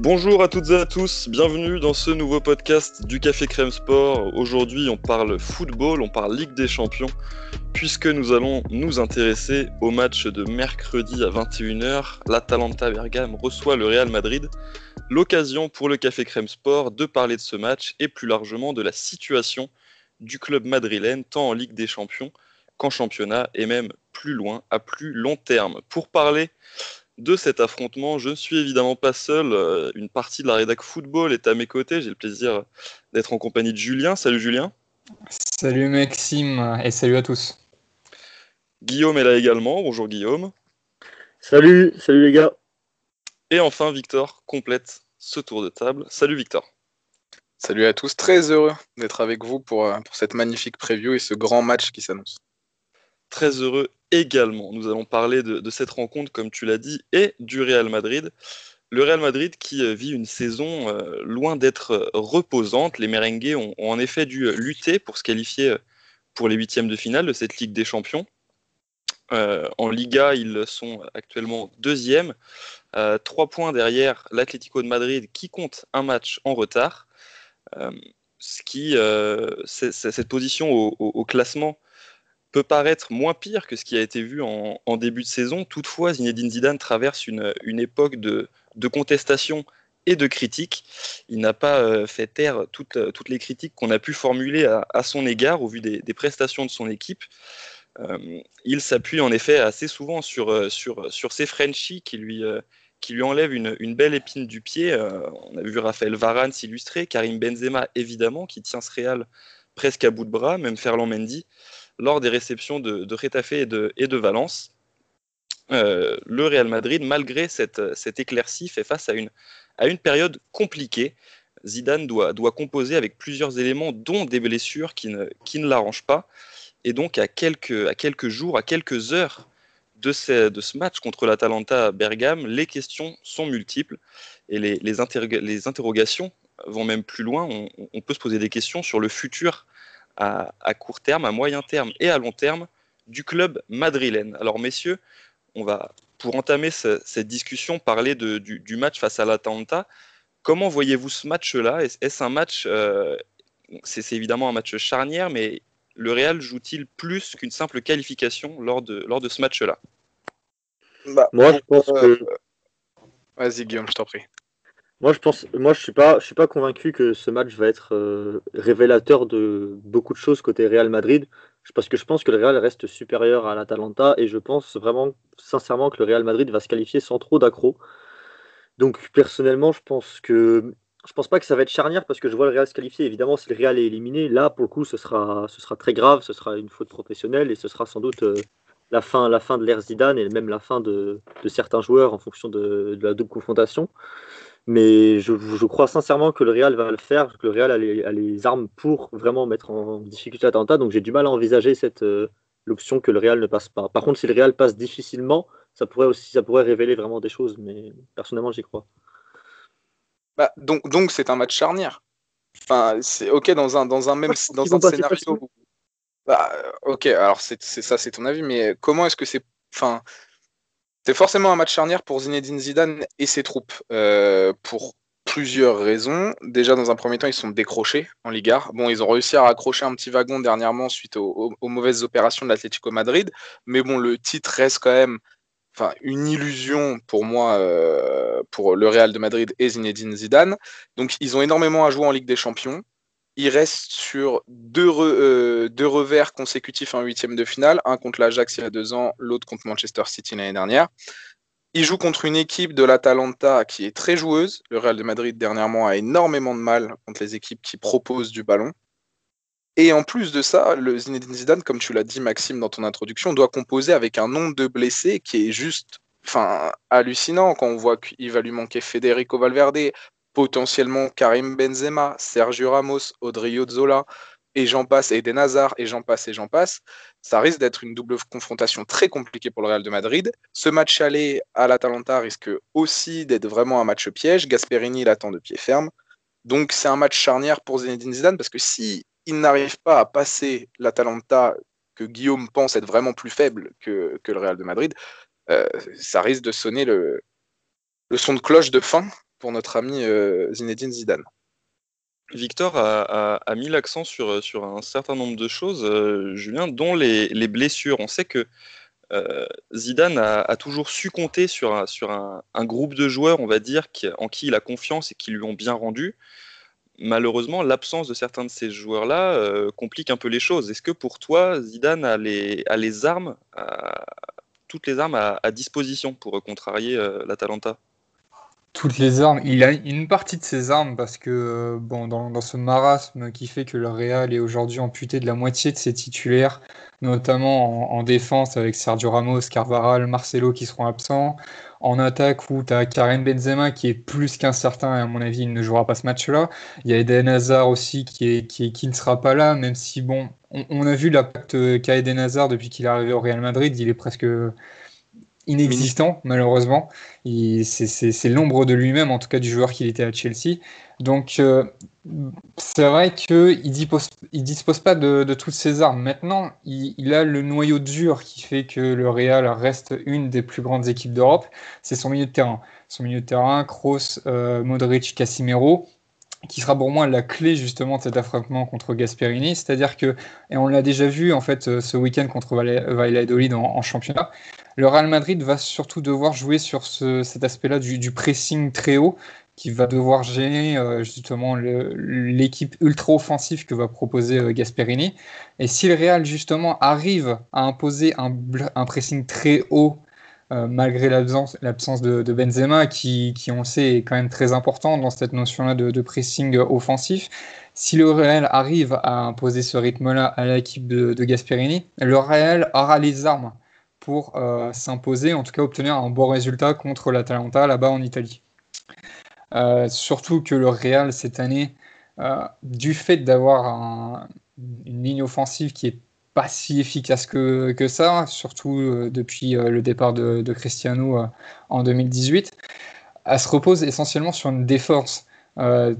Bonjour à toutes et à tous, bienvenue dans ce nouveau podcast du Café Crème Sport. Aujourd'hui on parle football, on parle Ligue des Champions, puisque nous allons nous intéresser au match de mercredi à 21h. L'Atalanta Bergame reçoit le Real Madrid. L'occasion pour le Café Crème Sport de parler de ce match et plus largement de la situation du club madrilène, tant en Ligue des Champions qu'en championnat et même plus loin, à plus long terme. Pour parler de cet affrontement. Je ne suis évidemment pas seul. Euh, une partie de la rédac football est à mes côtés. J'ai le plaisir d'être en compagnie de Julien. Salut Julien. Salut Maxime et salut à tous. Guillaume est là également. Bonjour Guillaume. Salut, salut les gars. Et enfin Victor complète ce tour de table. Salut Victor. Salut à tous, très heureux d'être avec vous pour, euh, pour cette magnifique preview et ce grand match qui s'annonce. Très heureux également. Nous allons parler de, cette rencontre, comme tu l'as dit, et du Real Madrid. Le Real Madrid qui euh, vit une saison euh, loin d'être euh, reposante. Les merengues ont, en effet dû lutter pour se qualifier pour les huitièmes de finale de cette Ligue des Champions. en Liga, ils sont actuellement deuxièmes, trois points derrière l'Atlético de Madrid qui compte un match en retard. ce qui, cette position au classement peut paraître moins pire que ce qui a été vu en, début de saison. Toutefois, Zinedine Zidane traverse une, époque de, contestation et de critique. Il n'a pas euh, fait taire toutes, les critiques qu'on a pu formuler à, son égard au vu des, prestations de son équipe. Euh, il s'appuie en effet assez souvent sur, euh, ses Frenchies qui lui, enlèvent une, une, belle épine du pied. on a vu Raphaël Varane s'illustrer, Karim Benzema évidemment qui tient ce Real presque à bout de bras, même Ferland Mendy lors des réceptions de, de et de, Valence. Euh, le Real Madrid, malgré cette, éclaircie, fait face à une, période compliquée. Zidane doit, composer avec plusieurs éléments, dont des blessures qui ne, l'arrangent pas. Et donc, à quelques, jours, à quelques heures de ce, match contre l'Atalanta Bergame, les questions sont multiples et les, interrogations vont même plus loin. On, peut se poser des questions sur le futur à, court terme, à moyen terme et à long terme du club madrilène. Alors messieurs, on va, pour entamer cette discussion, parler du, match face à l'Atalanta. Comment voyez-vous ce match-là? Est-ce un match, euh, c'est évidemment un match charnière, mais le Real joue-t-il plus qu'une simple qualification lors de, lors de ce match-là? Bah, Moi, je pense que... Vas-y Guillaume, je t'en prie. Moi, je pense, moi, je suis pas, je suis pas convaincu que ce match va être euh, révélateur de beaucoup de choses côté Real Madrid, parce que je pense que le Real reste supérieur à l'Atalanta et je pense vraiment, sincèrement, que le Real Madrid va se qualifier sans trop d'accro. Donc, personnellement, je pense que, je pense pas que ça va être charnière parce que je vois le Real se qualifier. Évidemment, si le Real est éliminé, là, pour le coup, ce sera, ce sera très grave, ce sera une faute professionnelle et ce sera sans doute euh, la fin, la fin de l'ère Zidane et même la fin de, de certains joueurs en fonction de, de la double confrontation. Mais je, crois sincèrement que le Real va le faire, que le Real a les, armes pour vraiment mettre en difficulté l'attentat. Donc j'ai du mal à envisager cette euh, l'option que le Real ne passe pas. Par contre, si le Real passe difficilement, ça pourrait aussi ça pourrait révéler vraiment des choses. Mais personnellement, j'y crois. Bah, donc donc c'est un match charnière. Enfin, c'est ok dans un dans un même dans un scénario. Bah, ok, alors c'est ça, c'est ton avis, mais comment est-ce que c'est, enfin, c'est forcément un match charnière pour Zinedine Zidane et ses troupes, euh, pour plusieurs raisons. Déjà, dans un premier temps, ils sont décrochés en Liga. Bon, ils ont réussi à raccrocher un petit wagon dernièrement suite aux, mauvaises opérations de l'Atlético Madrid, mais bon, le titre reste quand même une illusion pour moi, euh, pour le Real de Madrid et Zinedine Zidane. Donc, ils ont énormément à jouer en Ligue des Champions il reste sur euh, deux, revers consécutifs en huitième de finale, un contre l'Ajax il y a deux ans, l'autre contre Manchester City l'année dernière. Il joue contre une équipe de l'Atalanta qui est très joueuse. Le Real de Madrid dernièrement a énormément de mal contre les équipes qui proposent du ballon. Et en plus de ça, le Zinedine Zidane, comme tu l'as dit Maxime dans ton introduction, doit composer avec un nombre de blessés qui est juste enfin, hallucinant quand on voit qu'il va lui manquer Federico Valverde, potentiellement Karim Benzema, Sergio Ramos, Odrio Zola, et j'en passe, et des Nazar, et j'en passe, et j'en passe, ça risque d'être une double confrontation très compliquée pour le Real de Madrid. Ce match aller à l'Atalanta risque aussi d'être vraiment un match piège. Gasperini l'attend de pied ferme. Donc c'est un match charnière pour Zinedine Zidane parce que si s'ils n'arrivent pas à passer l'Atalanta que Guillaume pense être vraiment plus faible que, le Real de Madrid, euh, ça risque de sonner le, son de cloche de fin pour notre ami euh, Zinedine Zidane. Victor a, mis l'accent sur, un certain nombre de choses, euh, Julien, dont les, blessures. On sait que Zidane a, toujours su compter sur, un, groupe de joueurs, on va dire, en qui il a confiance et qui lui ont bien rendu malheureusement, l'absence de certains de ces joueurs-là euh, complique un peu les choses. Est-ce que pour toi, Zidane a les, les armes, toutes les armes à, disposition pour contrarier euh, l'Atalanta? Toutes les armes. Il a une partie de ses armes parce que euh, bon, dans, ce marasme qui fait que le Real est aujourd'hui amputé de la moitié de ses titulaires, notamment en, défense avec Sergio Ramos, Carvaral, Marcelo qui seront absents. En attaque où tu as Karim Benzema qui est plus qu'incertain et à mon avis il ne jouera pas ce match-là. Il y a Eden Hazard aussi qui, qui, ne sera pas là, même si bon, on, a vu l'impact qu'a Eden Hazard depuis qu'il est arrivé au Real Madrid. Il est presque inexistant, malheureusement. C'est l'ombre de lui-même, en tout cas du joueur qu'il était à Chelsea. Donc, euh, c'est vrai qu'il ne dispose, il dispose pas de, toutes ses armes. Maintenant, il, a le noyau dur qui fait que le Real reste une des plus grandes équipes d'Europe. C'est son milieu de terrain. Son milieu de terrain, Kroos, euh, Modric, Casimiro qui sera pour moi la clé justement de cet affrontement contre Gasperini, c'est-à-dire que, et on l'a déjà vu en fait euh, ce week-end contre Valladolid en championnat, le Real Madrid va surtout devoir jouer sur cet aspect-là du, pressing très haut, qui va devoir gêner euh, justement l'équipe ultra offensive que va proposer euh, Gasperini. Et si le Real justement arrive à imposer un, pressing très haut, euh, malgré l'absence de, Benzema, qui, on sait, est quand même très important dans cette notion-là de, pressing offensif, si le Real arrive à imposer ce rythme-là à l'équipe de, de Gasperini, le Real aura les armes pour euh, s'imposer, en tout cas obtenir un bon résultat contre l'Atalanta là-bas en Italie. Euh, surtout que le Real cette année, euh, du fait d'avoir une ligne offensive qui est pas si efficace que, que ça, surtout depuis le départ de, Cristiano en 2018, elle se repose essentiellement sur une défense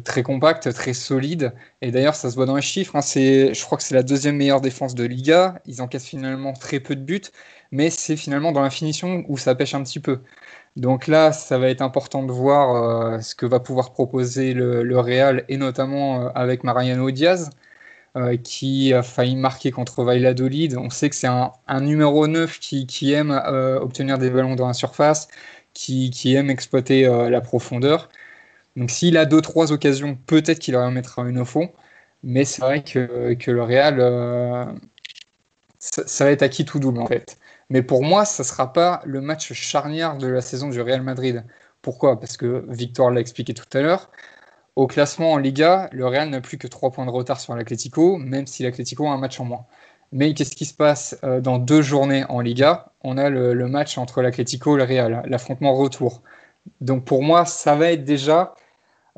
très compacte, très solide. Et d'ailleurs, ça se voit dans les chiffres. Hein. je crois que c'est la deuxième meilleure défense de Liga. Ils encaissent finalement très peu de buts mais c'est finalement dans la finition où ça pêche un petit peu. Donc là, ça va être important de voir euh, ce que va pouvoir proposer le, Real, et notamment euh, avec Mariano Diaz, euh, qui a failli marquer contre Valladolid. On sait que c'est un, numéro 9 qui, aime obtenir des ballons dans la surface, qui, aime exploiter la profondeur. Donc s'il a deux trois occasions, peut-être qu'il en mettra une au fond. Mais c'est vrai que, le Real, ça, ça, va être acquis tout double en fait. Mais pour moi, ça ne sera pas le match charnière de la saison du Real Madrid. Pourquoi? Parce que Victor l'a expliqué tout à l'heure. Au classement en Liga, le Real n'a plus que 3 points de retard sur l'Atlético, même si l'Atlético a un match en moins. Mais qu'est-ce qui se passe euh, dans deux journées en Liga? On a le, match entre l'Atlético et le Real, l'affrontement retour. Donc pour moi, ça va être déjà.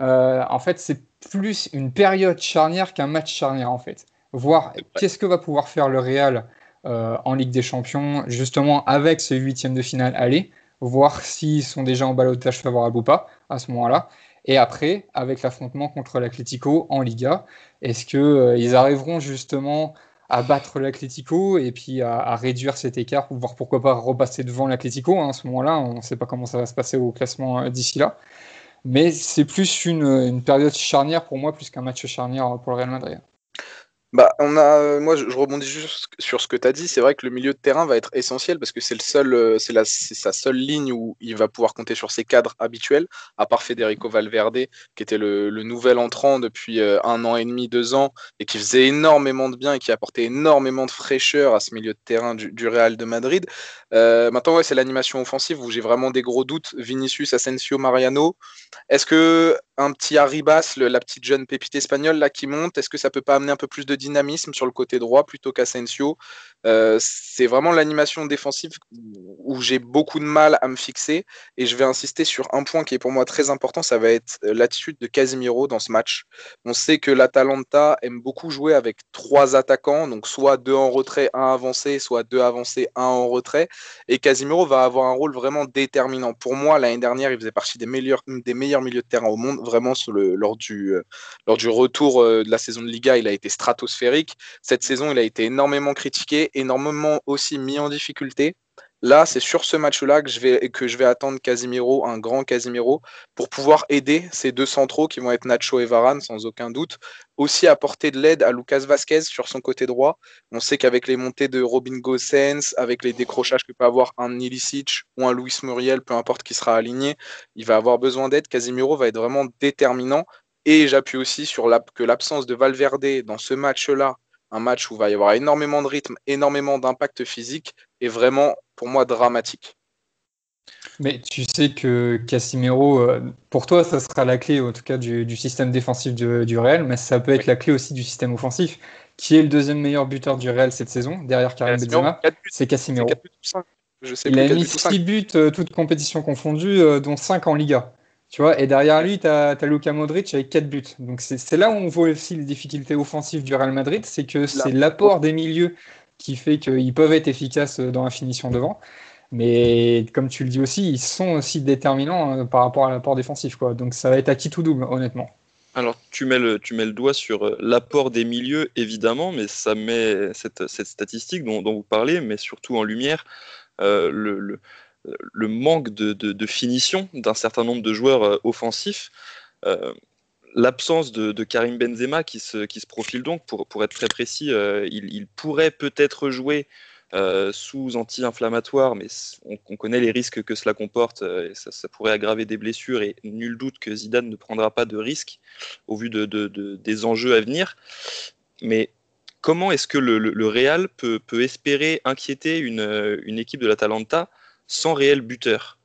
Euh, en fait, c'est plus une période charnière qu'un match charnière, en fait. Voir qu'est-ce que va pouvoir faire le Real euh, en Ligue des Champions, justement avec ce huitième de finale aller, voir s'ils sont déjà en balotage favorable ou pas à ce moment-là. Et après, avec l'affrontement contre l'Atlético en Liga, est-ce qu'ils euh, arriveront justement à battre l'Atlético et puis à, réduire cet écart, pour voir pourquoi pas repasser devant l'Atlético hein, à ce moment-là? On ne sait pas comment ça va se passer au classement d'ici là. Mais c'est plus une, période charnière pour moi, plus qu'un match charnière pour le Real Madrid. Bah, on a, euh, moi, je, rebondis juste sur ce que tu as dit. C'est vrai que le milieu de terrain va être essentiel parce que c'est le seul, euh, c'est sa seule ligne où il va pouvoir compter sur ses cadres habituels, à part Federico Valverde, qui était le, nouvel entrant depuis euh, un an et demi, deux ans, et qui faisait énormément de bien et qui apportait énormément de fraîcheur à ce milieu de terrain du, du Real de Madrid. maintenant, ouais, c'est l'animation offensive où j'ai vraiment des gros doutes. Vinicius, Asensio, Mariano. Est-ce que un petit Arribas, la petite jeune pépite espagnole là qui monte, est-ce que ça peut pas amener un peu plus de dynamisme sur le côté droit plutôt qu'Asensio? Euh, C'est vraiment l'animation défensive où j'ai beaucoup de mal à me fixer et je vais insister sur un point qui est pour moi très important, ça va être euh, l'attitude de Casimiro dans ce match. On sait que l'Atalanta aime beaucoup jouer avec trois attaquants, donc soit deux en retrait, un avancé, soit deux avancés, un en retrait, et Casimiro va avoir un rôle vraiment déterminant. Pour moi, l'année dernière, il faisait partie des meilleurs, des meilleurs milieux de terrain au monde vraiment lors, du, lors du retour de la saison de Liga, il a été stratosphérique. Cette saison, il a été énormément critiqué, énormément aussi mis en difficulté. Là, c'est sur ce match-là que, je vais, que je vais attendre Casimiro, un grand Casimiro, pour pouvoir aider ces deux centraux qui vont être Nacho et Varane, sans aucun doute. Aussi apporter de l'aide à Lucas Vasquez sur son côté droit. On sait qu'avec les montées de Robin Gosens, avec les décrochages que peut avoir un Ilicic ou un Luis Muriel, peu importe qui sera aligné, il va avoir besoin d'aide. Casimiro va être vraiment déterminant. Et j'appuie aussi sur que l'absence de Valverde dans ce match-là, un match où il va y avoir énormément de rythme, énormément d'impact physique, est vraiment pour moi dramatique. Mais tu sais que Casimiro, euh, pour toi, ça sera la clé, en tout cas, du, système défensif du, Real, mais ça peut être la clé aussi du système offensif. Qui est le deuxième meilleur buteur du Real cette saison, derrière Karim Benzema C'est Casimiro. Il a mis 6 buts, euh, toutes compétitions confondues, euh, dont 5 en Liga. Tu vois, et derrière lui, tu as, as, Luka Modric avec 4 buts. Donc c'est là où on voit aussi les difficultés offensives du Real Madrid, c'est que c'est l'apport des milieux qui fait qu'ils peuvent être efficaces dans la finition devant. Mais comme tu le dis aussi, ils sont aussi déterminants euh, par rapport à l'apport défensif. Quoi. Donc ça va être à qui tout double, honnêtement. Alors tu mets le, tu mets le doigt sur euh, l'apport des milieux, évidemment, mais ça met cette, cette statistique dont, vous parlez, mais surtout en lumière, euh, le, le, manque de, de, finition d'un certain nombre de joueurs offensifs. L'absence de, Karim Benzema qui se, qui se, profile donc, pour, être très précis, euh, il, pourrait peut-être jouer euh, sous anti-inflammatoire, mais on, connaît les risques que cela comporte, euh, et ça, pourrait aggraver des blessures, et nul doute que Zidane ne prendra pas de risques au vu de, des enjeux à venir. Mais comment est-ce que le, Real peut, peut, espérer inquiéter une, une équipe de l'Atalanta sans réel buteur?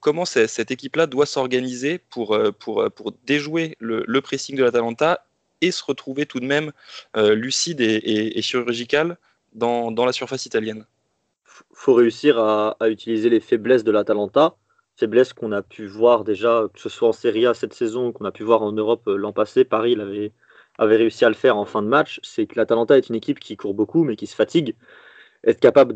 Comment cette équipe-là doit s'organiser pour, euh, pour, euh, pour déjouer le, pressing de l'Atalanta et se retrouver tout de même euh, lucide et, chirurgical dans, dans, la surface italienne. Faut réussir à, utiliser les faiblesses de l'Atalanta, faiblesses qu'on a pu voir déjà, que ce soit en Serie A cette saison, qu'on a pu voir en Europe l'an passé. Paris avait, avait réussi à le faire en fin de match. C'est que l'Atalanta est une équipe qui court beaucoup, mais qui se fatigue être capable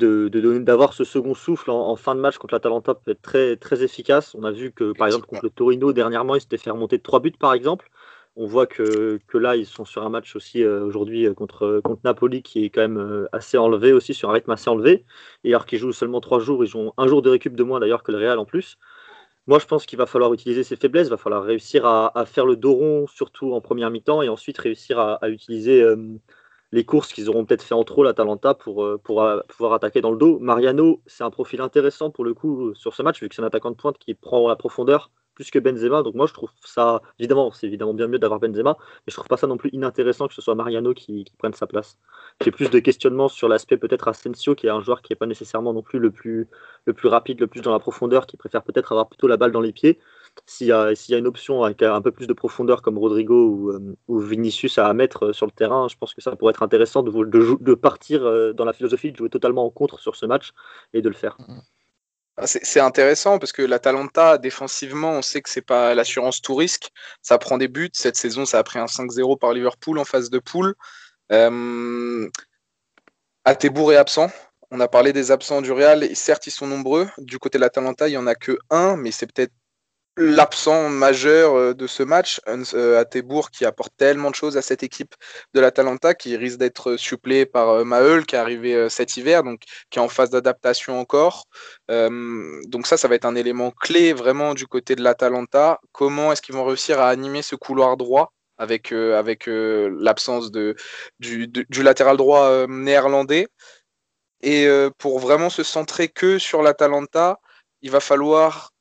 d'avoir ce second souffle en, fin de match contre l'Atalanta peut être très, efficace. On a vu que, par exemple, contre le Torino, dernièrement, ils s'étaient fait remonter de 3 buts, par exemple. On voit que, là, ils sont sur un match aussi euh, aujourd'hui euh, contre, contre Napoli qui est quand même euh, assez enlevé aussi, sur un rythme assez enlevé. Et alors qu'ils jouent seulement 3 jours, ils ont un jour de récup de moins d'ailleurs que le Real en plus. Moi, je pense qu'il va falloir utiliser ses faiblesses, il va falloir réussir à, faire le dos rond, surtout en première mi-temps, et ensuite réussir à utiliser les courses qu'ils auront peut-être fait en trop l'Atalanta pour, euh, pour euh, pouvoir attaquer dans le dos. Mariano, c'est un profil intéressant pour le coup sur ce match, vu que c'est un attaquant de pointe qui prend la profondeur plus que Benzema. Donc moi, je trouve ça, évidemment, c'est évidemment bien mieux d'avoir Benzema, mais je trouve pas ça non plus inintéressant que ce soit Mariano qui, prenne sa place. J'ai plus de questionnements sur l'aspect peut-être Asensio, qui est un joueur qui n'est pas nécessairement non plus le plus, le plus rapide, le plus dans la profondeur, qui préfère peut-être avoir plutôt la balle dans les pieds. S'il y, a, une option avec un peu plus de profondeur comme Rodrigo ou, euh, Vinicius à mettre euh, sur le terrain, je pense que ça pourrait être intéressant de, partir euh, dans la philosophie, de jouer totalement en contre sur ce match et de le faire. Ah, c'est intéressant parce que l'Atalanta, défensivement, on sait que c'est pas l'assurance tout risque. Ça prend des buts. Cette saison, ça a pris un 5-0 par Liverpool en phase de poule. Euh, est absent. On a parlé des absents du Real. Certes, ils sont nombreux. Du côté de l'Atalanta, il n'y en a que un, mais c'est peut-être l'absent majeur euh, de ce match, euh, Atebour, qui apporte tellement de choses à cette équipe de l'Atalanta, qui risque d'être supplé par euh, Maël, qui est arrivé cet hiver, donc qui est en phase d'adaptation encore. donc ça, ça va être un élément clé vraiment du côté de l'Atalanta. Comment est-ce qu'ils vont réussir à animer ce couloir droit avec, avec l'absence de, du, du, latéral droit néerlandais? Et pour vraiment se centrer que sur l'Atalanta, il va falloir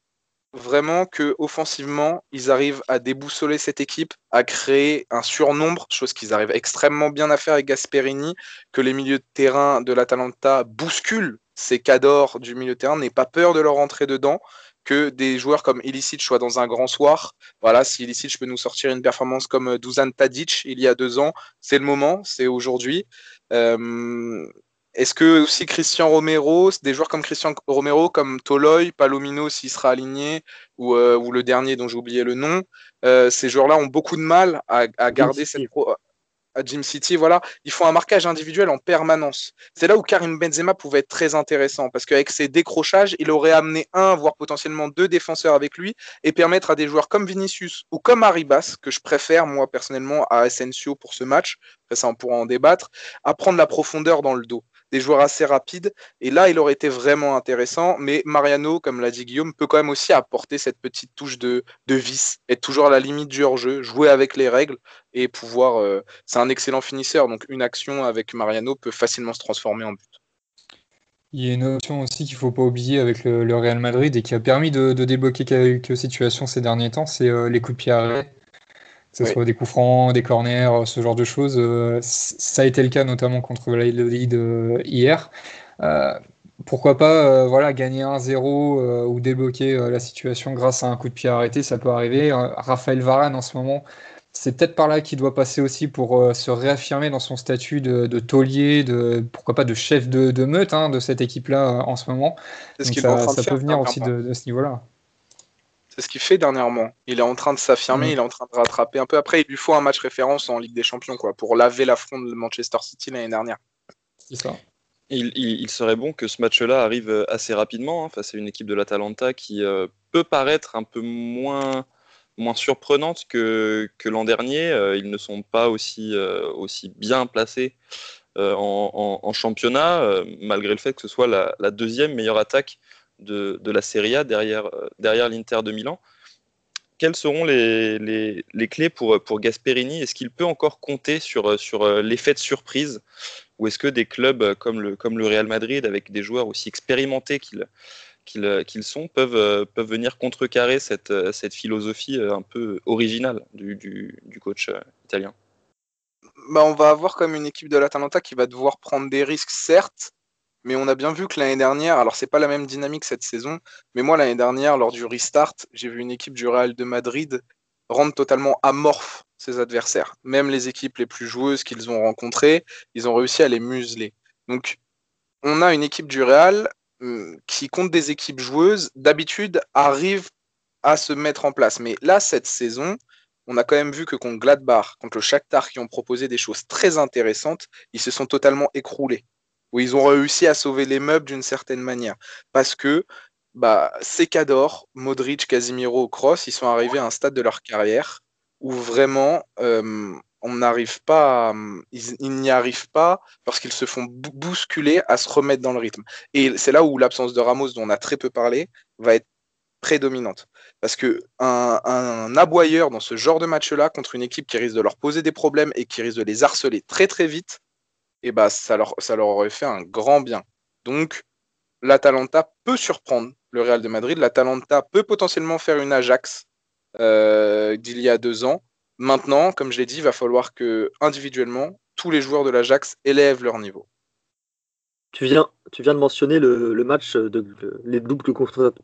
vraiment que offensivement, ils arrivent à déboussoler cette équipe, à créer un surnombre, chose qu'ils arrivent extrêmement bien à faire avec Gasperini, que les milieux de terrain de l'Atalanta bousculent ces cadors du milieu de terrain, n'aient pas peur de leur entrer dedans, que des joueurs comme Ilicic soient dans un grand soir. Voilà, si Ilicic peut nous sortir une performance comme Dusan Tadic il y a deux ans, c'est le moment, c'est aujourd'hui. Euh, est-ce que aussi Christian Romero, des joueurs comme Christian Romero, comme Toloy, Palomino s'il sera aligné, ou, euh, ou, le dernier dont j'ai oublié le nom, euh, ces joueurs-là ont beaucoup de mal à, garder cette à Jim City, voilà, ils font un marquage individuel en permanence. C'est là où Karim Benzema pouvait être très intéressant, parce qu'avec ses décrochages, il aurait amené un, voire potentiellement deux défenseurs avec lui, et permettre à des joueurs comme Vinicius ou comme Arribas, que je préfère moi personnellement à Asensio pour ce match, après ça on pourra en débattre, à prendre la profondeur dans le dos des joueurs assez rapides. Et là, il aurait été vraiment intéressant. Mais Mariano, comme l'a dit Guillaume, peut quand même aussi apporter cette petite touche de, de vice, être toujours à la limite du hors-jeu, jouer avec les règles et pouvoir. Euh, c'est un excellent finisseur. Donc, une action avec Mariano peut facilement se transformer en but. Il y a une option aussi qu'il ne faut pas oublier avec le, Real Madrid et qui a permis de, débloquer quelques situations ces derniers temps, c'est euh, les coups de pied arrêtés que ce soit des coups francs, des corners, ce genre de choses. Euh, ça a été le cas notamment contre Valladolid euh, hier. Euh, pourquoi pas voilà, gagner 1-0 ou débloquer la situation grâce à un coup de pied arrêté, ça peut arriver. Raphaël Varane en ce moment, c'est peut-être par là qu'il doit passer aussi pour se réaffirmer dans son statut de, taulier, de pourquoi pas de chef de, meute hein, de cette équipe-là en ce moment. Donc ça, peut venir aussi de, ce niveau-là. C'est ce qu'il fait dernièrement. Il est en train de s'affirmer, mm. il est en train de rattraper un peu. Après, il lui faut un match référence en Ligue des Champions quoi, pour laver l'affront de Manchester City l'année dernière. C'est ça. Il, serait bon que ce match-là arrive euh, assez rapidement hein, face à une équipe de l'Atalanta qui euh, peut paraître un peu moins, moins surprenante que, que l'an dernier. Euh, ils ne sont pas aussi, aussi bien placés en, championnat, malgré le fait que ce soit la deuxième meilleure attaque de, la Serie A derrière, euh, derrière l'Inter de Milan. Quelles seront les, les, clés pour, pour Gasperini? Est-ce qu'il peut encore compter sur, sur euh, l'effet de surprise? Ou est-ce que des clubs comme le, comme le Real Madrid, avec des joueurs aussi expérimentés qu'ils sont, peuvent, peuvent venir contrecarrer cette, cette philosophie un peu originale du, du, du coach euh, italien? Bah, On va avoir comme une équipe de l'Atalanta qui va devoir prendre des risques, certes, mais on a bien vu que l'année dernière, alors c'est pas la même dynamique cette saison, mais moi l'année dernière, lors du restart, j'ai vu une équipe du Real de Madrid rendre totalement amorphe ses adversaires. Même les équipes les plus joueuses qu'ils ont rencontrées, ils ont réussi à les museler. Donc on a une équipe du Real hum, qui compte des équipes joueuses, d'habitude arrive à se mettre en place. Mais là, cette saison, on a quand même vu que contre Gladbach, contre le Shakhtar, qui ont proposé des choses très intéressantes, ils se sont totalement écroulés où ils ont réussi à sauver les meubles d'une certaine manière. Parce que bah, Secador, Modric, Casimiro, Cross, ils sont arrivés à un stade de leur carrière où vraiment euh, on n'arrive pas, ils, n'y arrivent pas parce qu'ils se font bousculer à se remettre dans le rythme. Et c'est là où l'absence de Ramos, dont on a très peu parlé, va être prédominante. Parce que un, un aboyeur dans ce genre de match-là contre une équipe qui risque de leur poser des problèmes et qui risque de les harceler très très vite, et bah, ça, leur, aurait fait un grand bien. Donc, l'Atalanta peut surprendre le Real de Madrid. L'Atalanta peut potentiellement faire une Ajax euh, d'il y a deux ans. Maintenant, comme je l'ai dit, il va falloir que individuellement, tous les joueurs de l'Ajax élèvent leur niveau. Tu viens, de mentionner le, match, de, les doubles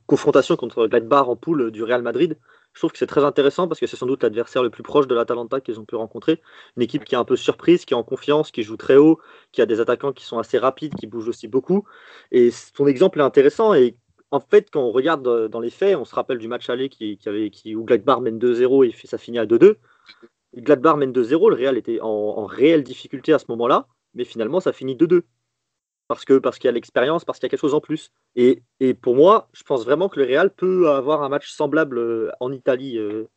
confrontations contre Gladbach en poule du Real Madrid. Je trouve que c'est très intéressant parce que c'est sans doute l'adversaire le plus proche de l'Atalanta qu'ils ont pu rencontrer. Une équipe qui est un peu surprise, qui est en confiance, qui joue très haut, qui a des attaquants qui sont assez rapides, qui bougent aussi beaucoup. Et ton exemple est intéressant. Et en fait, quand on regarde euh, dans les faits, on se rappelle du match aller qui, avait, où Gladbach mène 2-0 et ça finit à 2-2. Gladbach mène 2-0, le Real était en, en réelle difficulté à ce moment-là, mais finalement ça finit 2-2 parce que parce qu'il y a l'expérience, parce qu'il y a quelque chose en plus. Et, pour moi, je pense vraiment que le Real peut avoir un match semblable euh, en Italie, euh,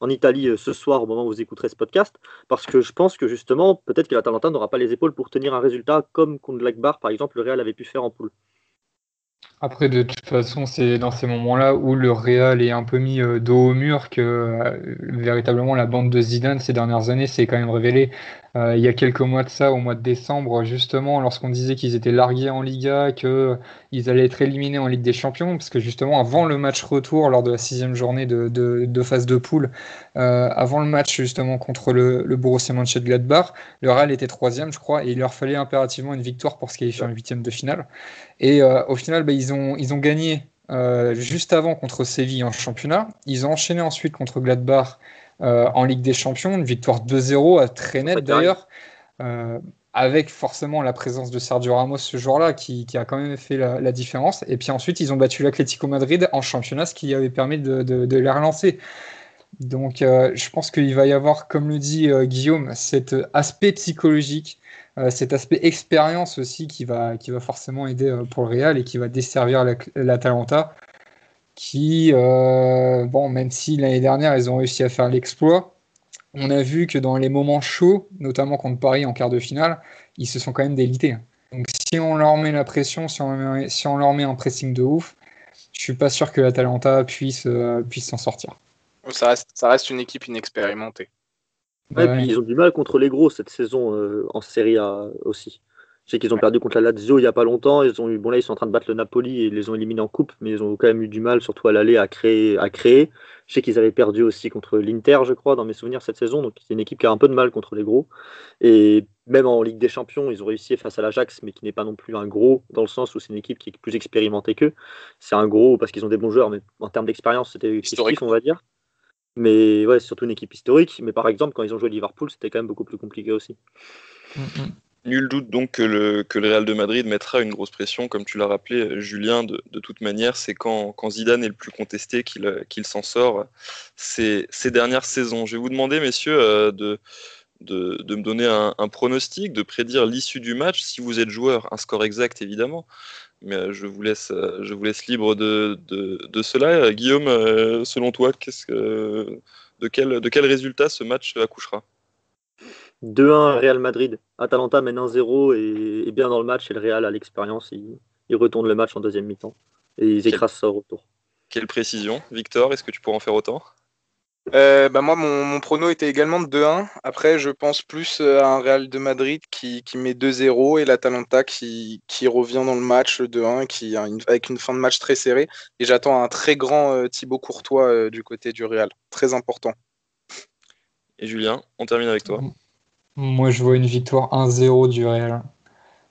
en Italie euh, ce soir au moment où vous écouterez ce podcast, parce que je pense que justement, peut-être que l'Atalanta n'aura pas les épaules pour tenir un résultat comme contre Blackbar, par exemple, le Real avait pu faire en poule. Après, de toute façon, c'est dans ces moments-là où le Real est un peu mis dos au mur que véritablement la bande de Zidane ces dernières années s'est quand même révélée. Euh, il y a quelques mois de ça, au mois de décembre, justement, lorsqu'on disait qu'ils étaient largués en Liga, qu'ils allaient être éliminés en Ligue des Champions, parce que justement, avant le match retour, lors de la sixième journée de, de, phase de poule, euh, avant le match justement contre le, le Borussia Mönchengladbach, le Real était troisième, je crois, et il leur fallait impérativement une victoire pour se qualifier en huitième de finale. Et euh, au final, bah, ils, ont, ils ont gagné juste avant contre Séville en championnat. Ils ont enchaîné ensuite contre Gladbach euh, en Ligue des Champions, une victoire 2-0 très nette d'ailleurs, euh, avec forcément la présence de Sergio Ramos ce jour-là qui, a quand même fait la, différence. Et puis ensuite, ils ont battu l'Atlético Madrid en championnat, ce qui avait permis de, les relancer. Donc, je pense qu'il va y avoir, comme le dit Guillaume, cet aspect psychologique, cet aspect expérience aussi qui va, qui va forcément aider pour le Real et qui va desservir l'Atalanta qui, euh, bon, même si l'année dernière, ils ont réussi à faire l'exploit, on a vu que dans les moments chauds, notamment contre Paris en quart de finale, ils se sont quand même délités. Donc si on leur met la pression, si on, si on leur met un pressing de ouf, je suis pas sûr que l'Atalanta puisse euh, puisse s'en sortir. Ça reste, ça reste une équipe inexpérimentée. Ouais, ils ont du mal contre les gros cette saison euh, en Serie A aussi. Je sais qu'ils ont perdu contre la Lazio il n'y a pas longtemps. Ils ont eu, bon là, ils sont en train de battre le Napoli et ils les ont éliminés en coupe, mais ils ont quand même eu du mal, surtout à l'aller, à créer, à créer. Je sais qu'ils avaient perdu aussi contre l'Inter, je crois, dans mes souvenirs cette saison. Donc c'est une équipe qui a un peu de mal contre les gros. Et même en Ligue des Champions, ils ont réussi face à l'Ajax, mais qui n'est pas non plus un gros dans le sens où c'est une équipe qui est plus expérimentée qu'eux. C'est un gros parce qu'ils ont des bons joueurs, mais en termes d'expérience, c'était historique, on va dire. Mais ouais, c'est surtout une équipe historique. Mais par exemple, quand ils ont joué Liverpool, c'était quand même beaucoup plus compliqué aussi. Mm, mm. Nul doute donc que le, que le Real de Madrid mettra une grosse pression, comme tu l'as rappelé, euh, Julien, de, de toute manière. C'est quand, quand, Zidane est le plus contesté qu'il euh, qu'il s'en sort ces, ces, dernières saisons. Je vais vous demander, messieurs, euh, de, de, de me donner un, un, pronostic, de prédire l'issue du match. Si vous êtes joueur, un score exact, évidemment. Mais je vous laisse, je vous laisse libre de, de cela. Guillaume, selon toi, qu'est-ce que, de, quel, de quel résultat ce match accouchera? 2-1 Real Madrid. Atalanta mène 1-0 et, bien dans le match et le Real a l'expérience. Il, il, retourne le match en deuxième mi-temps et ils écrasent ça au retour. Quelle précision. Victor, est-ce que tu pourrais en faire autant? Euh, bah moi, mon, mon, prono était également de 2-1. Après, je pense plus à un Real de Madrid qui, qui met 2-0 et l'Atalanta qui, qui revient dans le match 2-1 qui avec une fin de match très serrée. Et j'attends un très grand euh, Thibaut Courtois euh, du côté du Real. Très important. Et Julien, on termine avec toi. Moi, je vois une victoire 1-0 du Real.